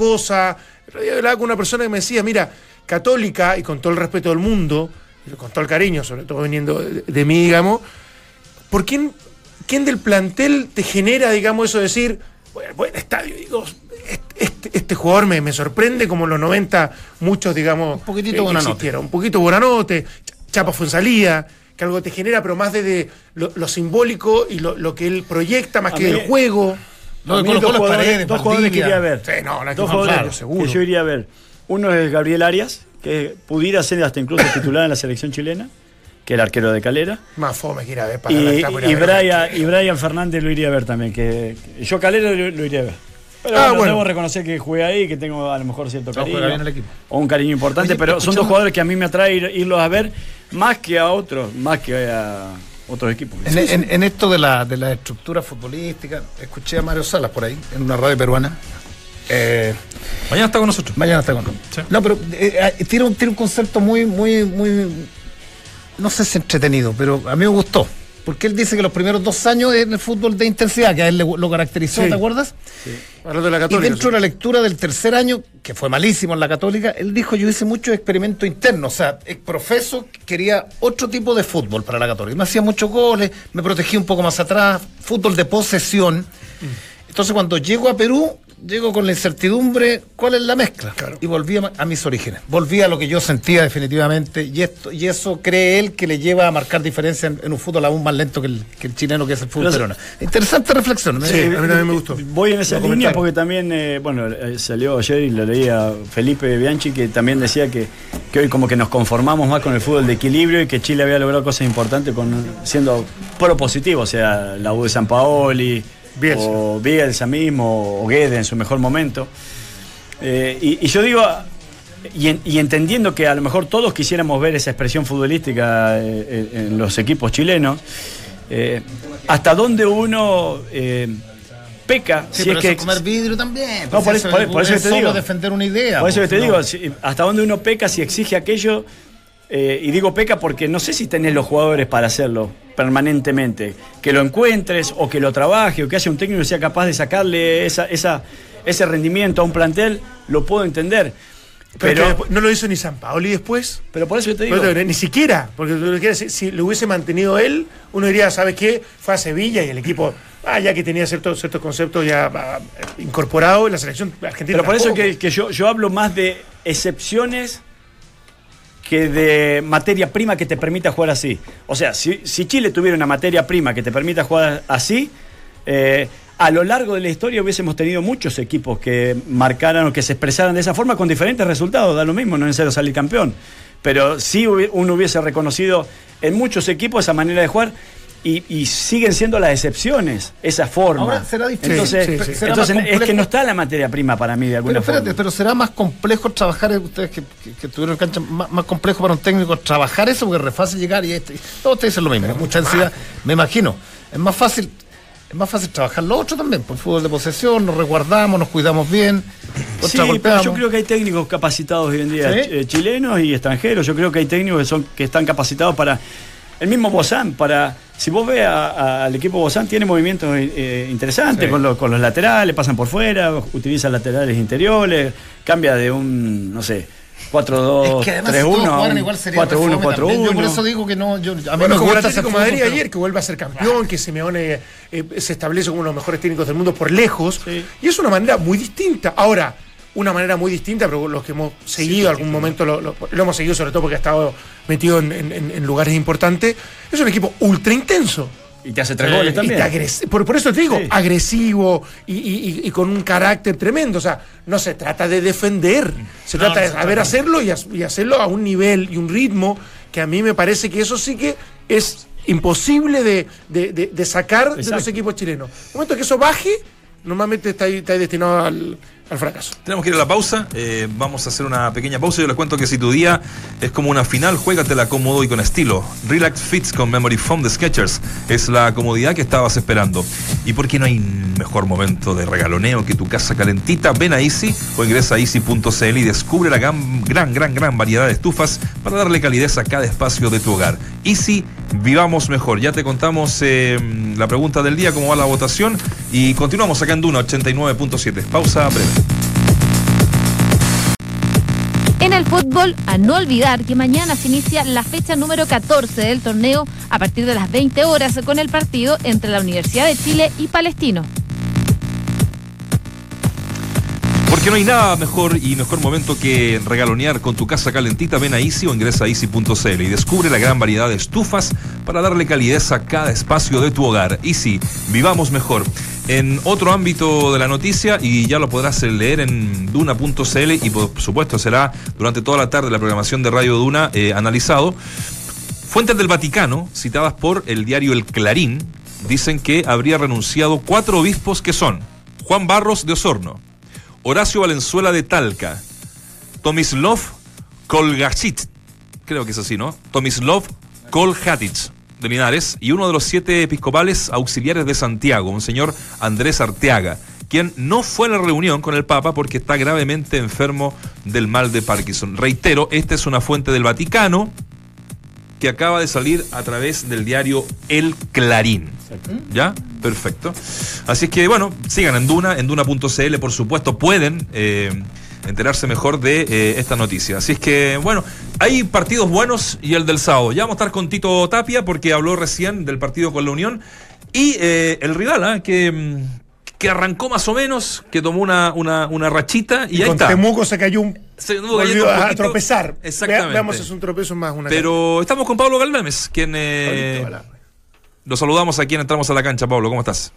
otro día hablaba con una persona que me decía, mira, católica, y con todo el respeto del mundo, con todo el cariño, sobre todo viniendo de, de mí, digamos, ¿por quién, quién del plantel te genera, digamos, eso de decir, bueno, buen estadio, digo, este, este- este jugador me, me sorprende como en los 90 muchos, digamos, Un poquitito eh, Buenanote. Un poquito Buenanote, Ch- Chapa fue en salida, que algo te genera, pero más desde lo, lo simbólico y lo, lo que él proyecta, más A que mí- del juego. Colo dos jugadores, dos jugadores que iría a ver. Sí, no, la dos jugadores claro, seguro. que yo iría a ver. Uno es Gabriel Arias, que pudiera ser hasta incluso titular en la selección chilena. que el arquero de Calera. Más fome que ir a ver para Y, la y ver. Brian, y Brian Fernández lo iría a ver también. Que, que yo Calera lo, lo iría a ver. Pero Ah, bueno, bueno. debo reconocer que jugué ahí, que tengo a lo mejor cierto cariño. juega bien el equipo. O un cariño importante, Oye, pero son dos jugadores que a mí me atrae ir- irlos a ver más que a otros, más que a otros equipos. En, en- en esto de la, de la estructura futbolística, escuché a Mario Salas por ahí, en una radio peruana. Eh, Mañana está con nosotros. Mañana está con nosotros. Sí. No, pero eh, eh, tiene, un, tiene un concepto muy, muy, muy, no sé si entretenido, pero a mí me gustó. Porque él dice que los primeros dos años en el fútbol de intensidad, que a él le- lo caracterizó, Sí. ¿te acuerdas? Hablando de la Y Católica. dentro de la lectura del tercer año, que fue malísimo en la Católica, él dijo, yo hice muchos experimentos internos. O sea, el profeso quería otro tipo de fútbol para la Católica. Me hacía muchos goles, me protegía un poco más atrás, fútbol de posesión. Entonces cuando llego a Perú, llego con la incertidumbre, ¿cuál es la mezcla? Claro. Y volví a, a mis orígenes. Volví a lo que yo sentía definitivamente. Y, esto, y eso cree él que le lleva a marcar diferencia en, en un fútbol aún más lento que el, que el chileno, que es el fútbol peruano. Interesante reflexión. Sí, a mí también me gustó. Voy en esa Lo línea porque también, eh, bueno, eh, salió ayer y lo leía Felipe Bianchi que también decía que, que hoy como que nos conformamos más con el fútbol de equilibrio y que Chile había logrado cosas importantes con siendo propositivo, o sea, la U de San Paoli, Bielsa. o Bielsa mismo, o Guede en su mejor momento. Eh, y, y yo digo, y, en- y entendiendo que a lo mejor todos quisiéramos ver esa expresión futbolística eh, en, en los equipos chilenos, eh, hasta dónde uno eh, peca Sí, si pero es eso que es comer vidrio también. No, pues por eso- por- por eso es te solo digo. defender una idea. por eso que pues, te no. digo, si- hasta dónde uno peca si exige aquello, eh, y digo peca porque no sé si tenés los jugadores para hacerlo permanentemente, que lo encuentres o que lo trabaje o que haya un técnico que sea capaz de sacarle esa, esa, ese rendimiento a un plantel, lo puedo entender. Pero, Pero, no lo hizo ni San Paoli después. pero por eso te digo, Pero ni siquiera, porque si, si lo hubiese mantenido él, uno diría, ¿sabes qué? Fue a Sevilla y el equipo, ah, ya que tenía ciertos, ciertos conceptos ya ah, incorporados en la selección argentina. Pero por eso que, que yo, yo hablo más de excepciones que de materia prima que te permita jugar así. O sea, si, Chile tuviera una materia prima que te permita jugar así, eh, a lo largo de la historia hubiésemos tenido muchos equipos que marcaran o que se expresaran de esa forma con diferentes resultados. Da lo mismo, no es necesario salir campeón. Pero sí uno hubiese reconocido en muchos equipos esa manera de jugar. Y, y siguen siendo las excepciones, esa forma. Ahora será difícil. Entonces, Sí, sí, entonces es que no está la materia prima para mí de alguna Pero espérate, forma. pero será más complejo trabajar, eh, ustedes que, que, que tuvieron cancha, más, más complejo para un técnico trabajar eso, porque es re fácil llegar y este, todos te dicen lo mismo, mucha ansiedad, me imagino. Es más fácil, es más fácil trabajar lo otro también, por fútbol de posesión, nos resguardamos, nos cuidamos bien, Sí, pero yo creo que hay técnicos capacitados hoy en día, ¿Sí? eh, chilenos y extranjeros. Yo creo que hay técnicos que, son, que están capacitados para. El mismo Bozán, para. Si vos ves a- a- al equipo Bozán, tiene movimientos eh, interesantes Sí. con, los, con los laterales, pasan por fuera, utiliza laterales interiores, cambia de un, no sé, 4-2, Es que además 3-1, si todos a jugaran un igual sería 4-1, re fome también. Yo por 4-1. eso digo que no, yo, a mí Bueno, me como el gusta hacer Atlético Madrid pero- ayer, que vuelve a ser campeón, que Simeone eh, se establece como uno de los mejores técnicos del mundo por lejos. Sí. Y es una manera muy distinta. Ahora, una manera muy distinta, pero los que hemos seguido algún momento, lo, lo- lo hemos seguido sobre todo porque ha estado metido en, en- en- en lugares importantes, es un equipo ultra intenso. Y te hace tres Sí, goles Y también. por, por eso te digo, Sí. agresivo y, y- y- y con un carácter tremendo. O sea, no se trata de defender, se No, trata no de saber hacerlo y, hacerlo a un nivel y un ritmo que a mí me parece que eso sí que es imposible de, de- de- de sacar de los equipos chilenos. En el momento que eso baje, normalmente está, ahí- está ahí destinado al, al fracaso. Tenemos que ir a la pausa. eh, vamos a hacer una pequeña pausa. Yo les cuento que si tu día es como una final, juégatela cómodo y con estilo. Relax Fits con Memory Foam de Skechers es la comodidad que estabas esperando. Y porque no hay mejor momento de regaloneo que tu casa calentita, ven a Easy o ingresa a easy.cl y descubre la gran, gran, gran, gran variedad de estufas para darle calidez a cada espacio de tu hogar. Easy, vivamos mejor. Ya te contamos eh, la pregunta del día, cómo va la votación y continuamos acá en Duna 89.7. Pausa breve. En el fútbol, a no olvidar que mañana se inicia la fecha número 14 del torneo a partir de las 20 horas con el partido entre la Universidad de Chile y Palestino. Porque no hay nada mejor y mejor momento que regalonear con tu casa calentita. Ven a Easy o ingresa a easy.cl y descubre la gran variedad de estufas para darle calidez a cada espacio de tu hogar. Easy, vivamos mejor. En otro ámbito de la noticia, y ya lo podrás leer en duna.cl y por supuesto será durante toda la tarde la programación de Radio Duna eh, analizado. Fuentes del Vaticano, citadas por el diario El Clarín, dicen que habría renunciado cuatro obispos que son Juan Barros de Osorno, Horacio Valenzuela de Talca, Tomislav Kolgachit, creo que es así, ¿no? Tomislav Kolhatich de Linares y uno de los siete episcopales auxiliares de Santiago, un señor Andrés Arteaga, quien no fue a la reunión con el Papa porque está gravemente enfermo del mal de Parkinson. Reitero, esta es una fuente del Vaticano que acaba de salir a través del diario El Clarín. ¿Ya? Perfecto. Así es que, bueno, sigan en Duna, en Duna.cl, por supuesto, pueden eh, enterarse mejor de eh, esta noticia. Así es que, bueno, hay partidos buenos y el del sábado. Ya vamos a estar con Tito Tapia porque habló recién del partido con la Unión. Y eh, el rival, ¿ah? que, mm, que arrancó más o menos, que tomó una, una, una rachita y, Y ahí con está. Temuco se cayó un. Se anduvo volvió a poquito. tropezar. Exactamente. Veamos es un tropezo más una Pero estamos con Pablo Galdames, quien eh, lo saludamos aquí en Entramos a la Cancha. Pablo, ¿cómo estás?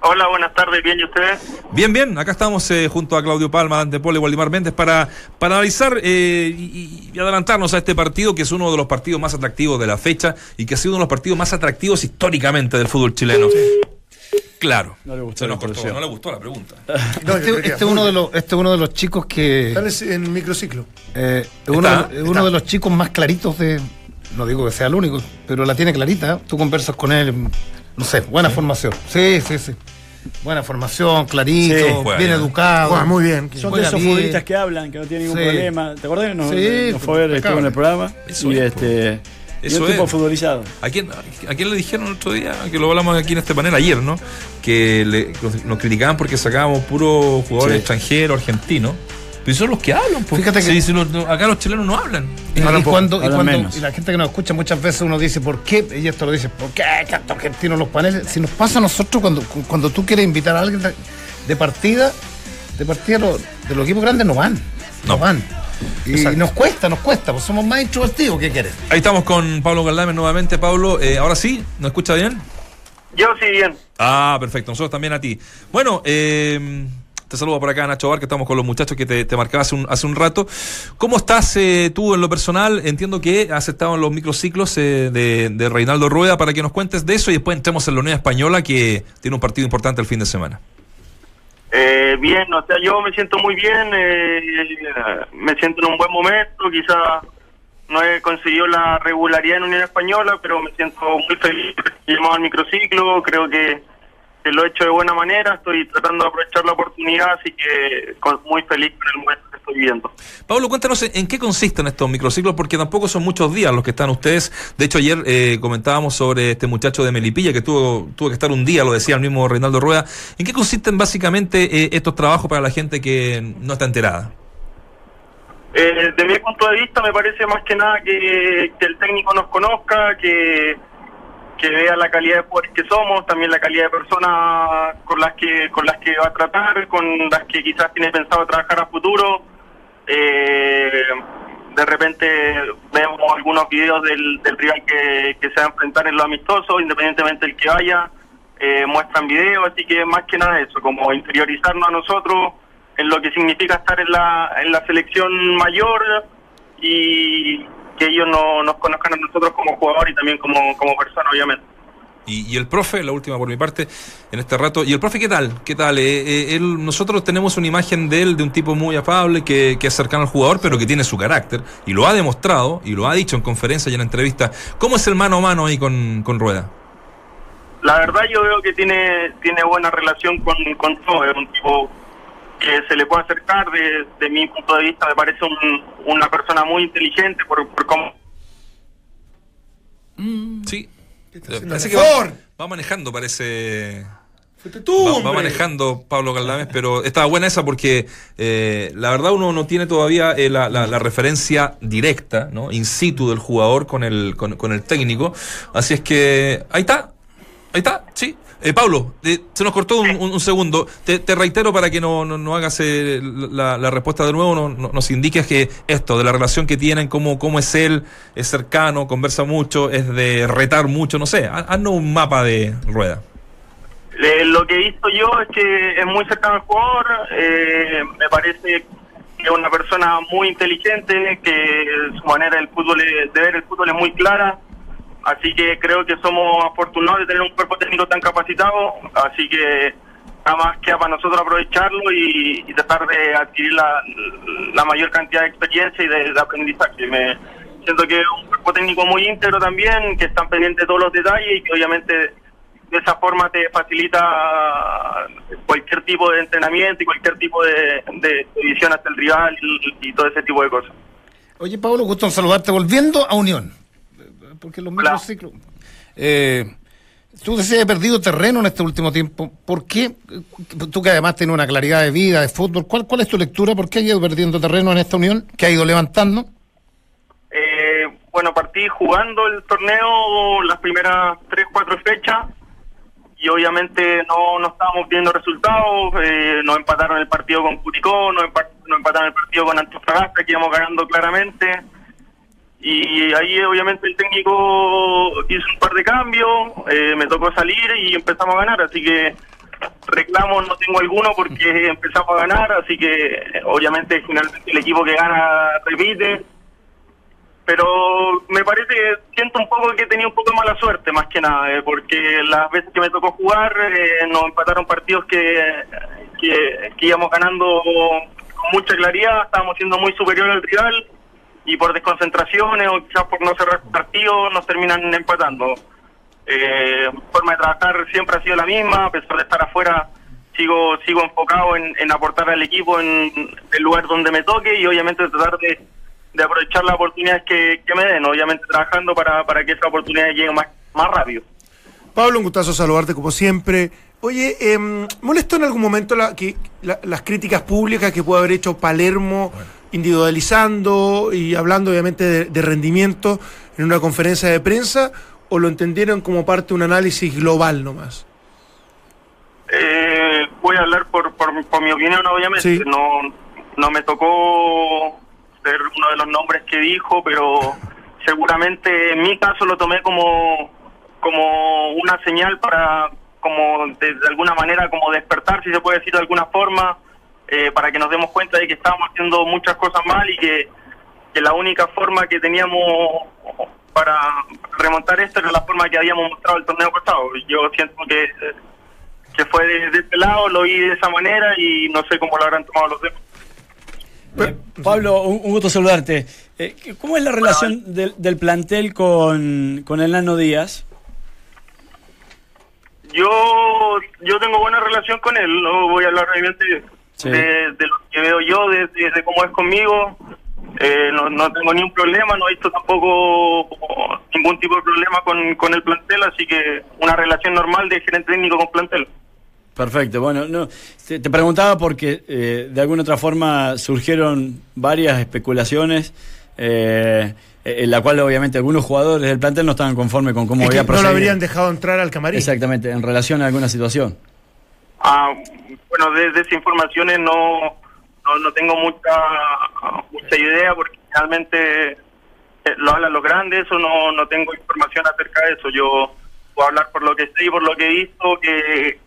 Hola, buenas tardes, bien, ¿y ustedes? Bien, bien, acá estamos eh, junto a Claudio Palma, Dante Pole y Waldimar Méndez para, para analizar eh, y, y adelantarnos a este partido que es uno de los partidos más atractivos de la fecha y que ha sido uno de los partidos más atractivos históricamente del fútbol chileno. Claro. No le gustó Se la nos cortó, introducción. no le gustó la pregunta. [LAUGHS] No, Este, este es uno de los, este es uno de los chicos que Están en microciclo. eh, es uno, Está, de los chicos más claritos de. No digo que sea el único, pero la tiene clarita. ¿eh? Tú conversas con él, no sé, buena formación. Sí, sí, sí. Buena formación, clarito, Sí, juega bien bien. educado. Juega muy bien. Son de esos bien. futbolistas que hablan, que no tienen ningún Sí. problema. ¿Te acordás? Nos, Sí, nos fue a ver, estuvo en el programa. Eso y es, este. y Eso un tipo es. futbolizado. ¿A quién, ¿A quién le dijeron el otro día? Que lo hablamos aquí en este panel ayer, ¿no? Que le- nos criticaban porque sacábamos puros jugadores Sí. extranjeros, argentinos. Pero son los que hablan, pues. Fíjate que- Sí, sí, los- acá los chilenos no hablan. Y, Hablan y poco, cuando, y, hablan cuando- menos. y la gente que nos escucha muchas veces uno dice, ¿por qué? Y esto lo dice, ¿por qué tanto argentino en los paneles? Si nos pasa a nosotros cuando, cuando tú quieres invitar a alguien de, de partida, de partida lo- de los equipos grandes no van. No, No. van. Y Exacto. nos cuesta, nos cuesta, pues somos más introvertidos, ¿qué quieres? Ahí estamos con Pablo Galdames nuevamente. Pablo, eh, ahora sí, ¿nos escucha bien? Yo sí, bien. Ah, perfecto. Nosotros también a ti. Bueno, eh, te saludo por acá, Nacho Bar, que estamos con los muchachos que te, te marcaba hace un, hace un rato. ¿Cómo estás eh, tú en lo personal? Entiendo que has estado en los microciclos eh, de, de Reinaldo Rueda para que nos cuentes de eso y después entremos en la Unión Española que tiene un partido importante el fin de semana. Eh, bien, o sea, yo me siento muy bien, eh, me siento en un buen momento, quizá no he conseguido la regularidad en Unión Española, pero me siento muy feliz. Llamado al microciclo, creo que, lo he hecho de buena manera, estoy tratando de aprovechar la oportunidad, así que muy feliz con el momento estoy viviendo. Pablo, cuéntanos en- en qué consisten estos microciclos, porque tampoco son muchos días los que están ustedes. De hecho, ayer eh, comentábamos sobre este muchacho de Melipilla que tuvo, tuvo que estar un día, lo decía el mismo Reinaldo Rueda. ¿En qué consisten básicamente eh, estos trabajos para la gente que no está enterada? Eh, de mi punto de vista me parece más que nada que, que el técnico nos conozca, que, que vea la calidad de jugadores que somos, también la calidad de personas con las que con las que va a tratar, con las que quizás tiene pensado trabajar a futuro. Eh, de repente vemos algunos videos del, del rival que, que se va a enfrentar en lo amistoso, independientemente del que vaya, eh, muestran videos, así que más que nada eso, como interiorizarnos a nosotros en lo que significa estar en la, en la selección mayor y que ellos no, nos conozcan a nosotros como jugador y también como, como persona, obviamente. Y, y el profe, la última por mi parte, en este rato. ¿Y el profe qué tal? ¿Qué tal? Eh, eh, él, nosotros tenemos una imagen de él, de un tipo muy afable, que, que es cercano al jugador, pero que tiene su carácter. Y lo ha demostrado, y lo ha dicho en conferencias y en entrevistas. ¿Cómo es el mano a mano ahí con, con Rueda? La verdad yo veo que tiene tiene buena relación con, con todo, es un tipo que se le puede acercar, de, de mi punto de vista me parece un- una persona muy inteligente por, por cómo... Sí. Haciendo Parece que va, va manejando, parece. Tú, Va, manejando Pablo Galdames, pero estaba buena esa porque eh, la verdad uno no tiene todavía eh, la, la- la referencia directa, ¿no? In situ del jugador con el, con, con el técnico. Así es que ahí está, ahí está, sí. Eh, Pablo, eh, se nos cortó un, un- un segundo. Te, te reitero para que no, no, no hagas eh, la, la respuesta de nuevo, no- no- nos indiques que esto, de la relación que tienen, cómo, cómo es él, es cercano, conversa mucho, es de retar mucho, no sé. ha- Haznos un mapa de rueda. Lo que he visto yo es que es muy cercano al jugador, eh, me parece que es una persona muy inteligente, que su manera del fútbol es- de ver el fútbol es muy clara, así que creo que somos afortunados de tener un cuerpo técnico tan capacitado, así que nada más queda para nosotros aprovecharlo y, y tratar de adquirir la, la mayor cantidad de experiencia y de, de aprendizaje. Me siento que es un cuerpo técnico muy íntegro también, que están pendientes de todos los detalles y que obviamente de esa forma te facilita cualquier tipo de entrenamiento y cualquier tipo de, de visión hasta el rival y, y todo ese tipo de cosas. Oye, Pablo, gusto en saludarte. Volviendo a Unión, porque los microciclos. Eh, tú decías he perdido terreno en este último tiempo. ¿Por qué? Tú que además tienes una claridad de vida, de fútbol. ¿Cuál, cuál es tu lectura? ¿Por qué has ido perdiendo terreno en esta Unión? ¿Que ha ido levantando? Eh, bueno, partí jugando el torneo las primeras tres, cuatro fechas y obviamente no, no estábamos viendo resultados. Eh, nos empataron el partido con Curicó, nos, empa- nos empataron el partido con Antofagasta, que íbamos ganando claramente. Y ahí obviamente el técnico hizo un par de cambios, eh, me tocó salir y empezamos a ganar, así que reclamos no tengo alguno porque empezamos a ganar, así que eh, obviamente finalmente el equipo que gana repite. Pero me parece que siento un poco que tenía un poco de mala suerte más que nada, eh, porque las veces que me tocó jugar eh, nos empataron partidos que, que, que íbamos ganando con mucha claridad, estábamos siendo muy superior al rival y por desconcentraciones o quizás por no cerrar partidos nos terminan empatando. Eh, mi forma de trabajar siempre ha sido la misma, a pesar de estar afuera sigo sigo enfocado en, en aportar al equipo en el lugar donde me toque y obviamente tratar de, de aprovechar las oportunidades que, que me den, obviamente trabajando para, para que esa oportunidad llegue más, más rápido. Pablo, un gustazo saludarte como siempre. Oye, eh, ¿molestó en algún momento la- que, la- las críticas públicas que puede haber hecho Palermo individualizando y hablando obviamente de, de rendimiento en una conferencia de prensa o lo entendieron como parte de un análisis global nomás? Eh, voy a hablar por, por, por mi opinión, obviamente. Sí. No, no me tocó ser uno de los nombres que dijo, pero seguramente en mi caso lo tomé como, como una señal para, como de, de alguna manera, como despertar, si se puede decir de alguna forma, eh, para que nos demos cuenta de que estábamos haciendo muchas cosas mal y que, que la única forma que teníamos para remontar esto era la forma que habíamos mostrado el torneo pasado. Yo siento que que fue de, de este lado, lo vi de esa manera y no sé cómo lo habrán tomado los demás. Eh, Pablo, un, gusto saludarte. Eh, ¿Cómo es la relación del, del plantel con, con el Nano Díaz? Yo yo tengo buena relación con él, no voy a hablar obviamente Sí. de, de lo que veo yo, de, de- de cómo es conmigo. Eh, no, no tengo ni un problema, no he visto tampoco ningún tipo de problema con, con el plantel, así que una relación normal de gerente técnico con plantel. Perfecto, bueno, no, te, te preguntaba porque eh, de alguna otra forma surgieron varias especulaciones eh, en la cual obviamente algunos jugadores del plantel no estaban conformes con cómo Es que había no lo procedido. habrían dejado entrar al camarín. Exactamente, en relación a alguna situación. Ah, bueno, de, de esas informaciones no, no, no tengo mucha mucha idea porque realmente eh, lo hablan los grandes, eso no, no tengo información acerca de eso. Yo puedo hablar por lo que sé y por lo que he visto, que,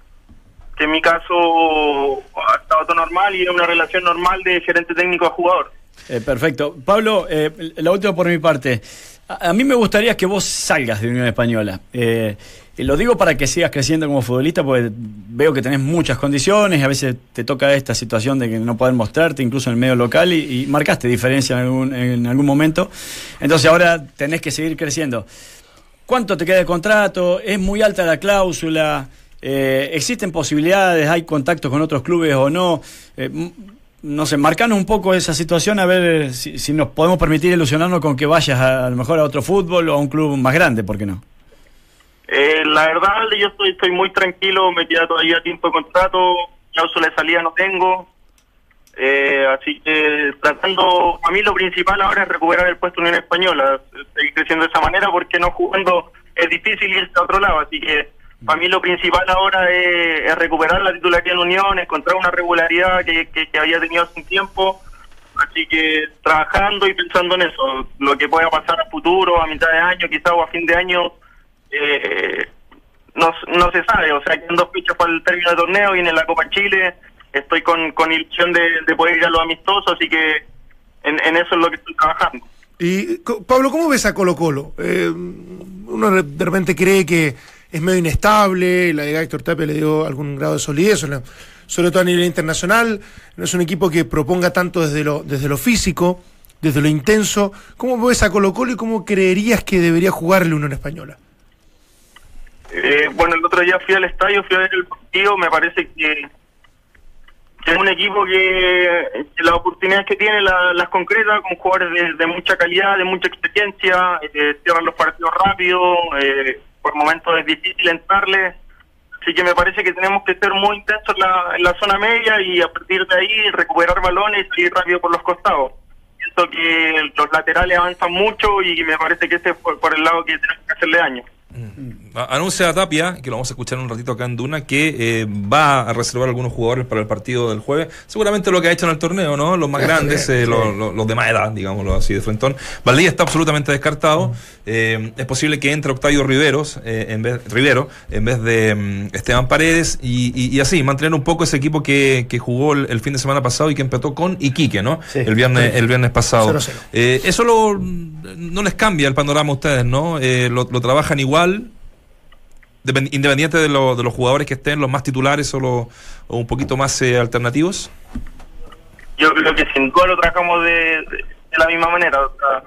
que en mi caso ha estado todo normal y es una relación normal de gerente técnico a jugador. Eh, perfecto. Pablo, eh, la última por mi parte. A, a mí me gustaría que vos salgas de Unión Española. Eh, lo digo para que sigas creciendo como futbolista, porque veo que tenés muchas condiciones, a veces te toca esta situación de que no poder mostrarte, incluso en el medio local, y, y marcaste diferencia en algún, en algún momento. Entonces ahora tenés que seguir creciendo. ¿Cuánto te queda de contrato? ¿Es muy alta la cláusula? Eh, ¿Existen posibilidades? ¿Hay contactos con otros clubes o no? Eh, no sé, marcanos un poco esa situación a ver si, si nos podemos permitir ilusionarnos con que vayas a, a lo mejor a otro fútbol o a un club más grande, ¿por qué no? Eh, la verdad, yo estoy, muy tranquilo, me queda todavía tiempo de contrato, cláusula de salida no tengo. Eh, así que tratando, a mí lo principal ahora es recuperar el puesto en Unión Española, seguir creciendo de esa manera porque no jugando es difícil irse a otro lado, así que para mí lo principal ahora es, es recuperar la titularidad en Unión, encontrar una regularidad que, que, que había tenido hace un tiempo, así que trabajando y pensando en eso, lo que pueda pasar a futuro, a mitad de año quizás o a fin de año, eh, no, no se sabe, o sea, quedan dos fichas para el término del torneo, viene la Copa Chile, estoy con, con ilusión de, de poder ir a los amistosos, así que en, en eso es lo que estoy trabajando. Y Pablo, ¿cómo ves a Colo Colo? Eh, uno de repente cree que es medio inestable, la de Héctor Tapia le dio algún grado de solidez, sobre- todo a nivel internacional, no es un equipo que proponga tanto desde lo, desde lo físico, desde lo intenso. ¿Cómo ves a Colo Colo y cómo creerías que debería jugarle Unión Española? Eh, bueno, el otro día fui al estadio, fui a ver el partido, me parece que, es un equipo que, que las oportunidades que tiene la- las concreta con jugadores de, de mucha calidad, de mucha experiencia, eh, cierran los partidos rápido, eh, por momentos es difícil entrarle, así que me parece que tenemos que ser muy intensos en la, en la zona media y a partir de ahí recuperar balones y ir rápido por los costados. Siento que los laterales avanzan mucho y me parece que ese es por, el lado que tenemos que hacerle daño. A- Anuncia Tapia, que lo vamos a escuchar un ratito acá en Duna, que eh, va a reservar algunos jugadores para el partido del jueves. Seguramente lo que ha hecho en el torneo, ¿no? Los más grandes, eh, los, los- los de más edad, digámoslo así, de frentón. Valdía está absolutamente descartado. Eh, es posible que entre Octavio Riveros, eh, en vez, Rivero en vez de mm, Esteban Paredes y, y- y así, mantener un poco ese equipo que, que jugó el, el fin de semana pasado y que empató con Iquique, ¿no? Sí. el, viernes, el viernes pasado. 0-0. Eso lo, no les cambia el panorama a ustedes, ¿no? Lo, lo trabajan igual, independiente de, lo- de los jugadores que estén, los más titulares o, lo- o un poquito más eh, alternativos. yo creo que sin duda lo trabajamos de, de- la misma manera. O sea,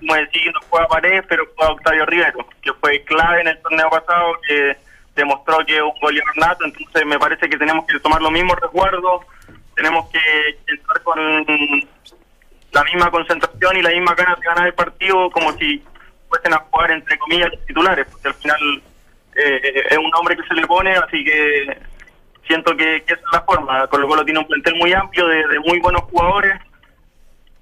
como decir, no juega Paredes, pero juega Octavio Rivero, que fue clave en el torneo pasado, que demostró que es un goleador nato. Entonces, me parece que tenemos que tomar los mismos resguardos, tenemos que entrar con la misma concentración y la misma ganas de ganar el partido, como si fuesen a jugar, entre comillas, los titulares, porque al final eh, es un hombre que se le pone, así que siento que, esa es la forma. Colo Colo tiene un plantel muy amplio de, muy buenos jugadores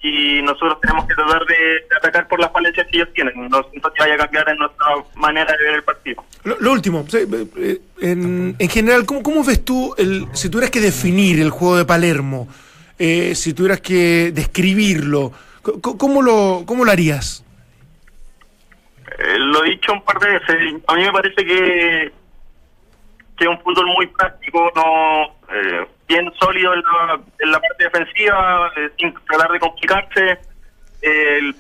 y nosotros tenemos que tratar de, atacar por las falencias que ellos tienen. No siento que vaya a cambiar en nuestra manera de ver el partido. Lo, lo último, eh, en, en general, ¿cómo, ¿cómo ves tú, el, si tuvieras que definir el juego de Palermo, eh, si tuvieras que describirlo, ¿cómo lo, cómo lo harías? Eh, lo he dicho un par de veces. A mí me parece que que es un fútbol muy práctico, no eh, bien sólido en la, en la parte defensiva, eh, sin tratar de complicarse. El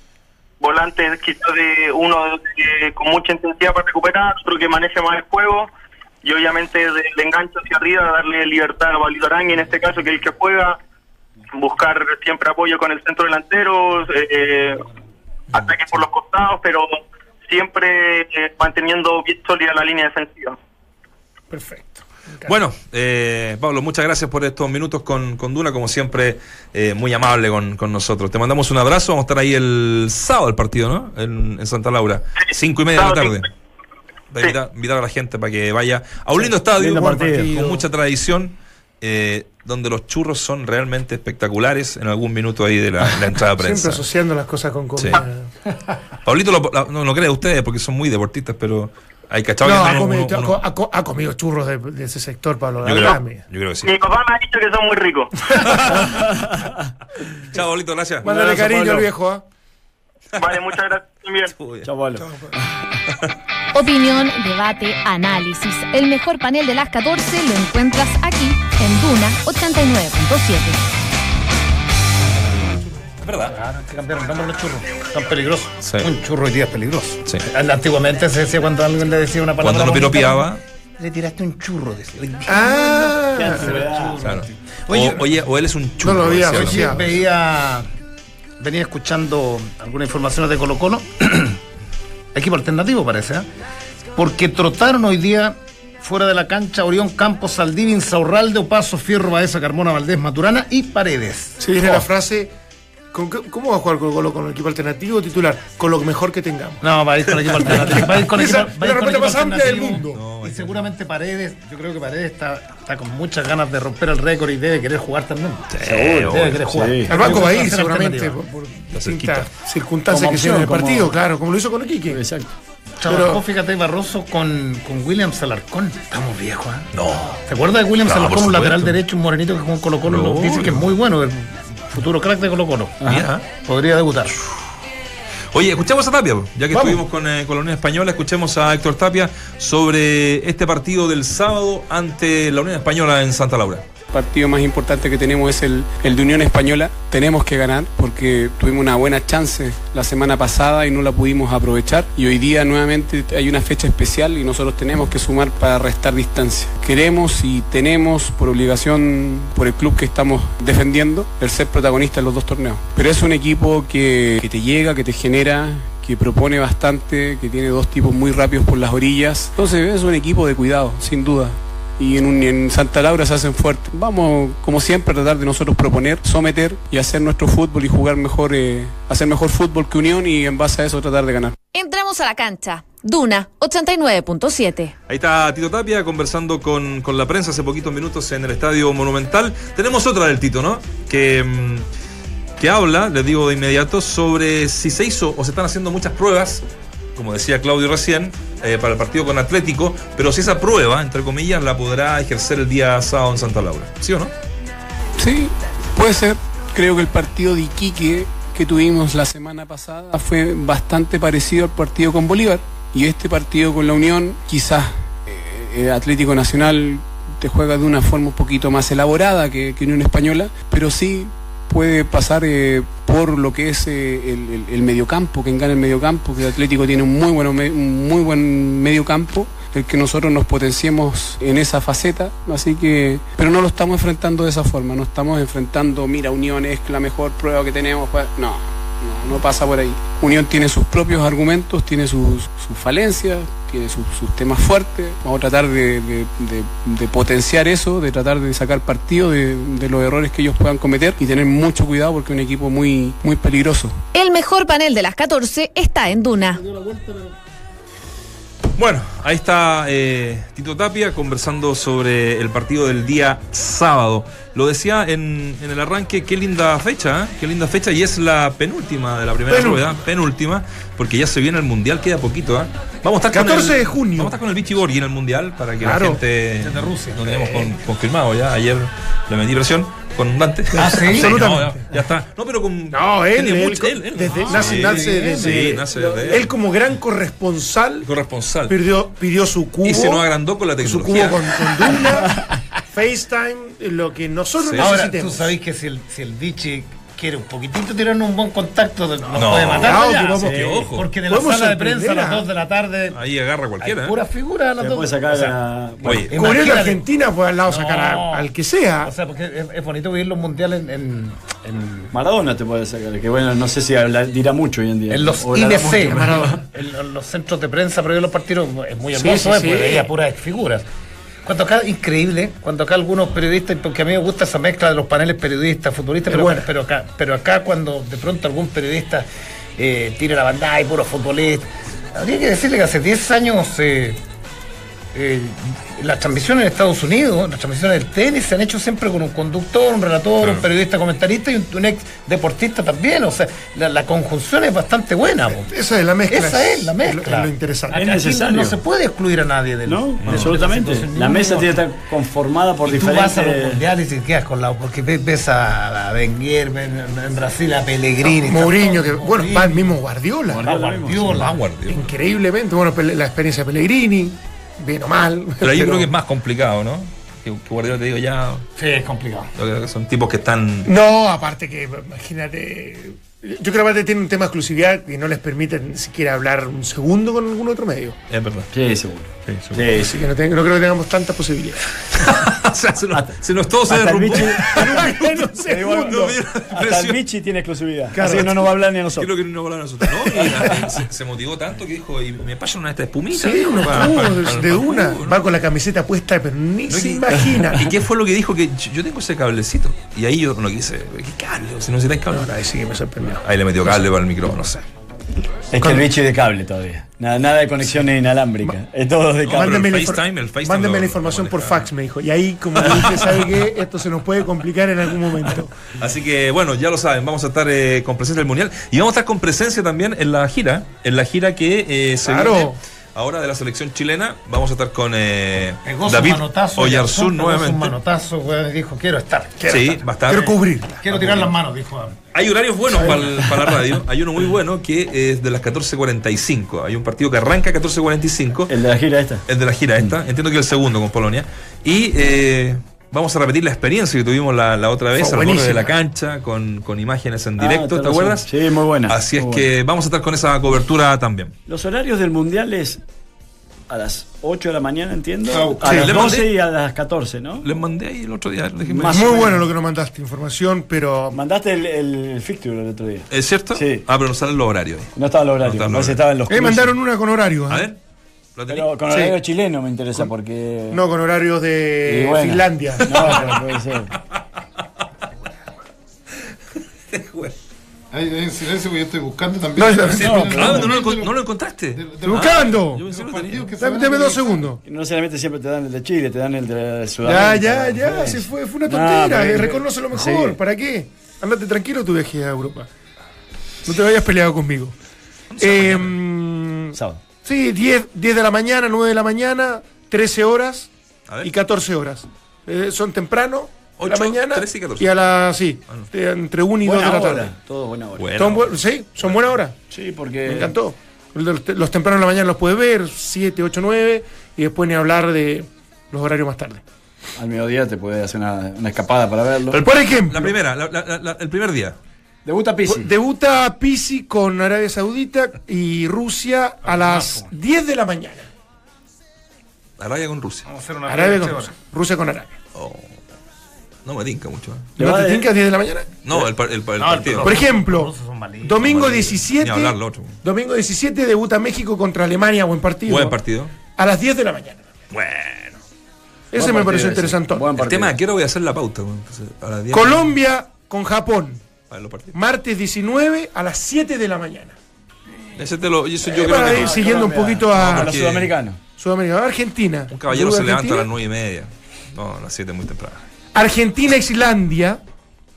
volante quizás de uno de- con mucha intensidad para recuperar, otro que maneje más el juego. Y obviamente del enganche hacia arriba, darle libertad a Arangui en este caso, que es el que juega, buscar siempre apoyo con el centro delantero, eh, ataques por los costados, pero siempre eh, manteniendo bien sólida la línea defensiva. Perfecto. Bueno, eh, Pablo, muchas gracias por estos minutos con, con Duna, como siempre, eh, muy amable con, con nosotros. Te mandamos un abrazo, vamos a estar ahí el sábado el partido, ¿no? En, en Santa Laura, cinco y media de la tarde. a invitar, invitar a la gente para que vaya a un lindo estadio, lindo buen partido. con mucha tradición, eh, donde los churros son realmente espectaculares en algún minuto ahí de la, la entrada de [LAUGHS] Siempre prensa. asociando las cosas con comida. [LAUGHS] Pablito lo- la- no lo cree ustedes porque son muy deportistas, pero hay cachado No, que ha comido, uno- ha uno- co- ha co- ha comido churros de, de ese sector, Pablo. yo, creo, yo creo que sí. Mi papá me ha dicho que son muy ricos. [LAUGHS] Chao, Pablito, gracias. Mándale cariño Pablo. al viejo. ¿ah? vale, muchas gracias también. Chao, Pablo. Opinión, debate, análisis. El mejor panel de las 14 lo encuentras aquí en Duna 89.7. Es verdad. Claro, hay que cambiar el nombre de los churros. Son peligrosos. Sí. Un churro hoy día es peligroso. Sí. Antiguamente se decía cuando alguien le decía una palabra. Cuando lo bonita, piropeaba, Le tiraste un churro, decía. Hoy día- Ah, claro. Oye, o, oye, o él es un churro. No lo había decía, ¿no? asociado. Oye, veía, venía escuchando algunas informaciones de Colo Colo, [CLEARS THROAT] equipo alternativo parece, ¿eh? porque trotaron hoy día fuera de la cancha Orión Campos, Saldivia, Insaurralde, Opaso, Fierro, Baeza, Carmona, Valdés, Maturana y Paredes. se viene la frase. ¿con qué- ¿Cómo va a jugar Colo Colo con el equipo alternativo o titular? Con lo mejor que tengamos. No, va a ir con equipo alternativo. Va a ir con Esa equipo, es va a la con más amplia del mundo. y seguramente Paredes, yo creo que Paredes está, está con muchas ganas de romper el récord y debe querer jugar también. Seguro. Debe querer jugar. Sí. Al banco va a ir seguramente por, por distintas circunstancias Como que se en el partido, como- claro, como lo hizo con Iquique. Exacto. Trabajó, Pero- fíjate, Barroso con, con William Salarcón. Estamos viejos, ¿ah? No. ¿Te acuerdas de William No, Salarcón, un lateral derecho, un morenito que jugó en Colo Colo? No. Dice que es muy bueno, el futuro crack de Colo Colo. Mira. Podría debutar. Oye, escuchemos a Tapia, ya que Vamos. estuvimos con, eh, con la Unión Española, escuchemos a Héctor Tapia sobre este partido del sábado ante la Unión Española en Santa Laura. Partido más importante que tenemos es el, de Unión Española. Tenemos que ganar porque tuvimos una buena chance la semana pasada y no la pudimos aprovechar. Y hoy día nuevamente hay una fecha especial y nosotros tenemos que sumar para restar distancia. Queremos y tenemos por obligación, por el club que estamos defendiendo, el ser protagonista en los dos torneos. Pero es un equipo que te llega, que te genera, que propone bastante, que tiene dos tipos muy rápidos por las orillas. Entonces es un equipo de cuidado, sin duda. Y en, un- en Santa Laura se hacen fuertes. Vamos, como siempre, a tratar de nosotros proponer, someter y hacer nuestro fútbol y jugar mejor, eh, hacer mejor fútbol que Unión y en base a eso tratar de ganar. Entramos a la cancha. Duna 89.7. Ahí está Tito Tapia conversando con, con la prensa hace poquitos minutos en el Estadio Monumental. Tenemos otra del Tito, ¿no? Que, mm, que habla, les digo de inmediato, sobre si se hizo o se están haciendo muchas pruebas, como decía Claudio recién, eh, para el partido con Atlético, pero si esa prueba, entre comillas, la podrá ejercer el día sábado en Santa Laura. ¿Sí o no? Sí, puede ser. Creo que el partido de Iquique que tuvimos la semana pasada fue bastante parecido al partido con Bolívar. Y este partido con la Unión, quizás eh, Atlético Nacional te juega de una forma un poquito más elaborada que, que Unión Española, pero sí puede pasar eh, por lo que es eh, el, el- el mediocampo, que engana el mediocampo, que Atlético tiene un muy, bueno, un muy buen mediocampo, el que nosotros nos potenciemos en esa faceta, así que, pero no lo estamos enfrentando de esa forma, no estamos enfrentando, mira, Unión es la mejor prueba que tenemos, pues, no, no, no pasa por ahí. Unión tiene sus propios argumentos, tiene sus, sus falencias, tiene sus, sus temas fuertes. Vamos a tratar de, de- de- potenciar eso, de tratar de sacar partido de, de los errores que ellos puedan cometer y tener mucho cuidado porque es un equipo muy, muy peligroso. El mejor panel de las 14 está en Duna. Bueno, ahí está eh, Tito Tapia conversando sobre el partido del día sábado. Lo decía en, en el arranque, qué linda fecha, ¿eh? qué linda fecha, y es la penúltima de la primera Penúltima. rueda, penúltima, porque ya se viene el Mundial, queda poquito. ¿eh? Vamos a estar 14 con el, de junio. Vamos a estar con el Vichy Borghi en el Mundial para que Claro. la gente de Rusia lo tenemos con- confirmado ya. Ayer le metí presión con Dante. Ah, sí, [LAUGHS] absolutamente. no, ya, ya está. No, pero con. No, él, él, mucho- él, él. desde, nace, sí, nace desde- sí, nace desde él como gran corresponsal corresponsal. pidió, pidió su cubo. Y se nos agrandó con la su tecnología. cubo con, con Duna, [LAUGHS] FaceTime, lo que nosotros Sí. Ahora, tú sabés que si el, si el Vichy quiere un poquitito tirarnos un buen contacto, nos No, puede matar. no, allá. que vamos- que ojo. Porque de la sala de prensa a las a- 2 de la tarde Ahí agarra hay cualquiera. ¿eh? pura figura a las Se 2 puede sacar a- Oye. Argentina, pues al lado sacar a- al que sea. O sea, porque es, es bonito vivir los mundiales en, en, en- Maradona te puede sacar, que bueno, no sé si habla- dirá mucho hoy en día. en los IDC, pero- en, los centros de prensa previo a los partidos. Es muy Sí, hermoso, sí, eh, sí. porque veía puras figuras. Cuando acá, increíble, cuando acá algunos periodistas, porque a mí me gusta esa mezcla de los paneles periodistas, futuristas, Es pero, buena. pero acá, pero acá cuando de pronto algún periodista eh, tira la bandada y puro futbolista, habría que decirle que hace 10 años eh, eh, las transmisiones en Estados Unidos, las transmisiones del tenis se han hecho siempre con un conductor, un relator, un periodista comentarista y un, un ex deportista también. O sea, la, la conjunción es bastante buena. po. Esa es la mezcla. Esa es la mezcla. Es lo interesante. Es necesario. No se puede excluir a nadie del. No, absolutamente. de la mesa tiene que estar conformada por Y tú vas a los diferentes. mundiales y te quedas con la. Porque ves, a, a Wenger, ves en, en Brasil a Pellegrini. está Mourinho, que bueno, va el mismo Guardiola. Guardiola. Ah, Guardiola. Increíblemente, bueno, la experiencia de Pellegrini, bien o mal. Pero [LAUGHS] ahí yo creo que es más complicado, ¿no? Que, que Guardiola te digo ya. Sí, es complicado. yo creo que son tipos que están. No, aparte que, imagínate. Yo creo que aparte tiene un tema de exclusividad que no les permite ni siquiera hablar un segundo con algún otro medio. Es verdad. Sí, seguro. Sí, seguro. Sí, Así sí. que no, creo que tengamos tantas posibilidades. [LAUGHS] o sea, se nos, se nos todo se el derrumbó. [LAUGHS] Hasta el. Vichy tiene exclusividad. Claro. Así que no nos va a hablar ni a nosotros. Creo que no va a hablar a nosotros. No, y, se, se motivó tanto que dijo, y me pasan una de estas espumitas. Sí, dijo, unos para- de, para- de para- una. Va con la camiseta puesta, pero ni No, se y- imagina. [LAUGHS] ¿Y qué fue lo que dijo? Que yo- tengo ese cablecito. Y ahí yo no quise. ¿Qué cable? Si no necesitáis cable. Ahí sí que me sorprendió. Ahí le metió cable para el micrófono, no sé. Es que el Vichy de cable todavía. Nada, nada de conexiones inalámbricas. Es todo de cable. pero Mándeme el FaceTime, el FaceTime mándeme lo- la información por fax, me dijo. Y ahí, como que dije, ¿sabe qué? Esto se nos puede complicar en algún momento. [LAUGHS] Así que bueno, ya lo saben, vamos a estar eh, con presencia del Mundial y vamos a estar con presencia también en la gira, en la gira que eh, se Claro. viene ahora de la selección chilena. Vamos a estar con eh, su David manotazo. Oyarzún nuevamente. manotazo, güey, y dijo, quiero estar. Quiero Sí, estar. va a estar. Quiero cubrirla. Quiero tirar las manos, dijo. Hay horarios buenos para, la radio. Hay uno muy bueno que es de las 14.45. Hay un partido que arranca a 14.45. El de la gira esta. El de la gira esta. Entiendo que el segundo con Polonia. Y eh, Vamos a repetir la experiencia que tuvimos la, la otra vez Fue al borde de la cancha con, con imágenes en Ah, directo, ¿te acuerdas? Sí, muy buena. Así es que vamos a estar con esa cobertura también. Los horarios del mundial es a las 8 de la mañana, entiendo. Ah, a sí. las Le 12 mandé- y a las 14, ¿no? Les mandé ahí el otro día. Más Muy bueno lo que nos mandaste, información, pero Mandaste el, el fixture el otro día. ¿Es cierto? Sí. Ah, pero no salen los horarios. No estaba el horario, No estaba el no horario. estaba en los ahí cruces. mandaron una con horario. ¿eh? A ver. ¿Lo tenés? Pero con Sí. horario chileno me interesa porque. No, con horarios de Y bueno. Finlandia. No, pero puede ser. [LAUGHS] Hay, hay silencio porque yo estoy buscando también. No, Sí, no, Ah, lo, no lo encontraste. de- de- Estoy buscando. Que que Dame, dos segundos. No necesariamente siempre te dan el de Chile, te dan el de Ya, Sudamérica. ya, ya, Pues. se fue, fue una tontera. eh, reconoce lo mejor. Sí. ¿Para qué? Andate tranquilo tu viaje a Europa. No te vayas peleado conmigo. Eh, Sábado. Sí, 10, 10 de la mañana, 9 de la mañana, 13 horas y 14 horas. Eh, son temprano, de la Ocho, mañana 13 y 14. a las, sí, Ah, no. entre 1 y 2 de Buena la tarde. hora. Todo buena hora. Bueno. Son bu- sí, son buenas horas. Sí, porque. Me encantó. Los, los tempranos de la mañana los puedes ver, 7, 8, 9, y después ni hablar de los horarios más tarde. Al mediodía te puede hacer una, una escapada para verlo. Por ejemplo, La primera, la- la- la- el primer día. Debuta Pizzi. debuta Pisi con Arabia Saudita y Rusia a las 10 de la mañana. Arabia con Rusia. Vamos a hacer una Arabia con. Rusia. Rusia con Arabia. No me tinca mucho. ¿eh? Le ¿No te de- tincas 10 de la mañana? No, el, el, el partido. Por ejemplo, domingo Ni 17, hablar lo otro. domingo 17 debuta México contra Alemania, buen partido. Buen partido. A las 10 de la mañana. Bueno. Ese Buen me pareció interesante. El tema es que ahora voy a hacer la pauta. entonces, a las 10 Colombia con Japón. A ver los partidos. Martes 19 a las 7 de la mañana. Ese te lo, eso yo Eh, creo para que ir no. siguiendo un poquito a Con los sudamericanos. Sudamérica. Argentina. un caballero se levanta a las Argentina. 9 y media. No, a las 7 es muy temprano. Argentina, Islandia.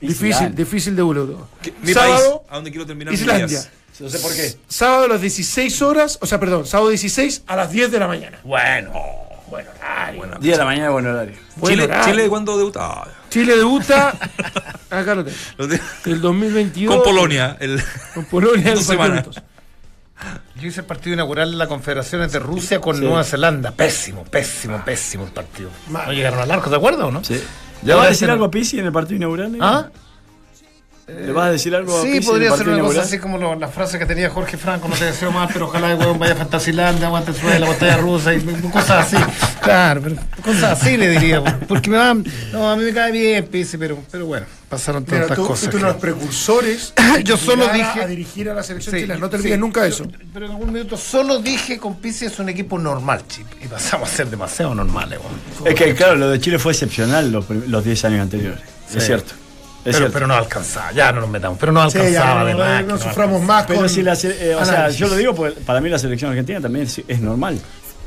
Difícil, Islandia. difícil de vuelo. ¿Qué- Mi Sábado, país, a donde quiero terminar Islandia. días. No sé por qué. Sábado a las 16 horas, o sea, perdón, sábado 16 a las 10 de la mañana. Bueno. Bueno, horario. Buena. 10 de la mañana, buen horario. Buen Chile, horario. Chile, ¿cuándo debuta? Chile debuta, acá lo tengo, lo el 2022. con Polonia. El, Con Polonia. Dos en semanas. Yo hice el partido inaugural de la Confederaciones de Rusia con Sí. Nueva Zelanda. Pésimo, pésimo, pésimo el partido. No llegaron al arco, ¿de acuerdo o no? Sí. Ya ¿Le vas a decir algo a Pizzi en el partido inaugural? ¿Ah? ¿Le vas a decir algo a Sí, Pizzi en el podría ser una cosa así como lo- la frase que tenía Jorge Franco, no te deseo más, pero ojalá el huevón vaya a Fantasilandia, aguante el suelo, la botella rusa y cosas así. Claro, pero cosas así le diría, porque me van, no, a mí me cae bien, Pisi, pero, pero bueno, pasaron estas tú cosas. fuiste uno de los precursores. [COUGHS] Yo solo dije- A dirigir a la selección Sí, chilena. No te sí, olvides nunca de eso. Pero en algún minuto solo dije con Pisi es un equipo normal, chip, y pasamos a ser demasiado normales, weón. Es que, claro, lo de Chile fue excepcional los, prim- los 10 años anteriores. Sí. Es cierto. Pero, pero no alcanzaba, ya no nos metamos, pero no Sí, alcanzaba ya, de no, suframos más Pero con si la, eh, o sea, yo lo digo porque para mí la selección argentina también es, es normal.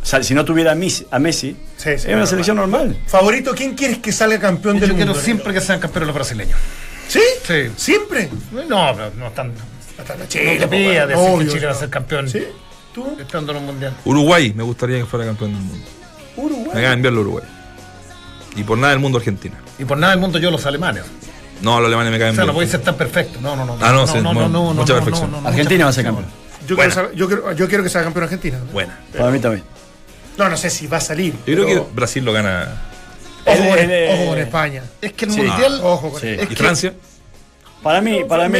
O sea, si no tuviera a Messi, a Messi Sí, sí, es una normal. selección normal. Favorito, ¿quién quieres que salga campeón Yo del quiero mundo? siempre que sean campeones los brasileños. ¿Sí? Sí. ¿Siempre? No, pero no están. Hasta la No Chile, pida pues, decir obvio, que Chile va a ser campeón. ¿Sí? ¿Tú? Estando en un mundial. Uruguay, me gustaría que fuera campeón del mundo. Me Uruguay. acaba de enviarlo a Uruguay. Y por nada del mundo Argentina. Y por nada del mundo yo los alemanes. No, los alemanes me O caen sea, bien. no puede ser tan perfecto. No, no, no. Ah, no, sí, mu- mucha perfección. Argentina va a ser campeón. Yo, quiero, saber- yo, quiero, yo quiero que sea campeón Argentina. Buena. Para mí también. No, no sé si va a salir. Yo creo que Brasil lo gana. Ojo, con, El- el- ojo con España. Es que el Sí. mundial. Ojo con Sí. Es ¿Y que- Francia? Para mí, para mí,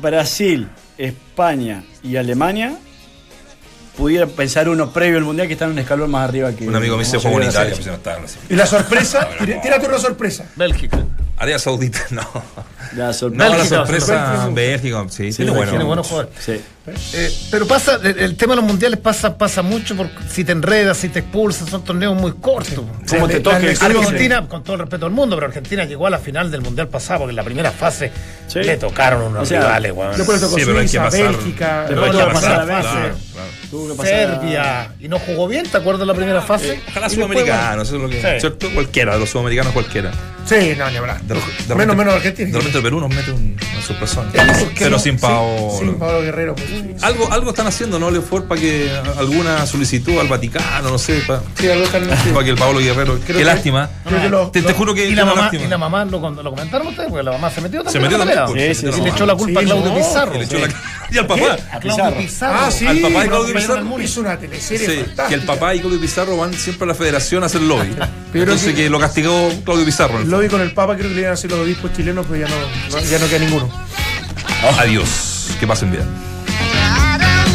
Brasil, España y Alemania pudiera pensar uno previo al mundial que están un escalón más arriba que. Un amigo me dice juego en Italia, pues no estaba en la selección. Y la sorpresa, [LAUGHS] tira- tírate una sorpresa. Bélgica. Arabia Saudita, [LAUGHS] no. La sor- No, la Bélgica, sorpresa Bélgica, sí, tiene bueno. Tiene buenos jugadores. Sí. Eh, pero pasa, el, el tema de los mundiales pasa, pasa mucho porque si te enredas, si te expulsan, son torneos muy cortos. Como te La- toque la el lección- Argentina, con todo el respeto del mundo, pero Argentina llegó a la final del mundial pasado porque en la primera fase Sí. le tocaron unos O sea, rivales, weón. Después le tocó Sí, Suiza, Bélgica, pero hay no, que no, pasar no, a no, veces. Claro, claro. Tuvo que pasar- Serbia. Y no jugó bien, ¿te acuerdas de la primera fase? Ojalá sudamericanos, eso es lo que. Sí. ¿Cierto? Cualquiera, de los sudamericanos cualquiera. Sí, no, ni hablar. De, de menos, repente- menos Argentina. De repente Perú nos mete un, una sorpresa. ¿por Pero no? sin Sí, Paolo. Sin Pablo Guerrero. pues. Algo, algo están haciendo, ¿no? Le fue para que alguna solicitud al Vaticano, no sé, para, Sí, sí. que el Pablo Guerrero. Qué que- lástima. Creo que lo- Te, te juro que Y la, mamá, lástima. y la mamá lo, lo comentaron ustedes, porque la mamá se metió también. Se metió también, pues, Sí, se sí, metió Y le echó la culpa Sí, a Claudio no, Pizarro. y le echó la- [LAUGHS] y al papá. A Claudio Pizarro. Ah, sí. Al papá de Claudio Pizarro. Hizo una teleserie que el papá y Claudio Pizarro van siempre a la federación a hacer lobby. [LAUGHS] Pero Entonces que- que lo castigó Claudio Pizarro. el lobby con el Papa creo que le iban a hacer los obispos chilenos, pero ya no, no- ya no queda ninguno. Adiós. Que pasen bien.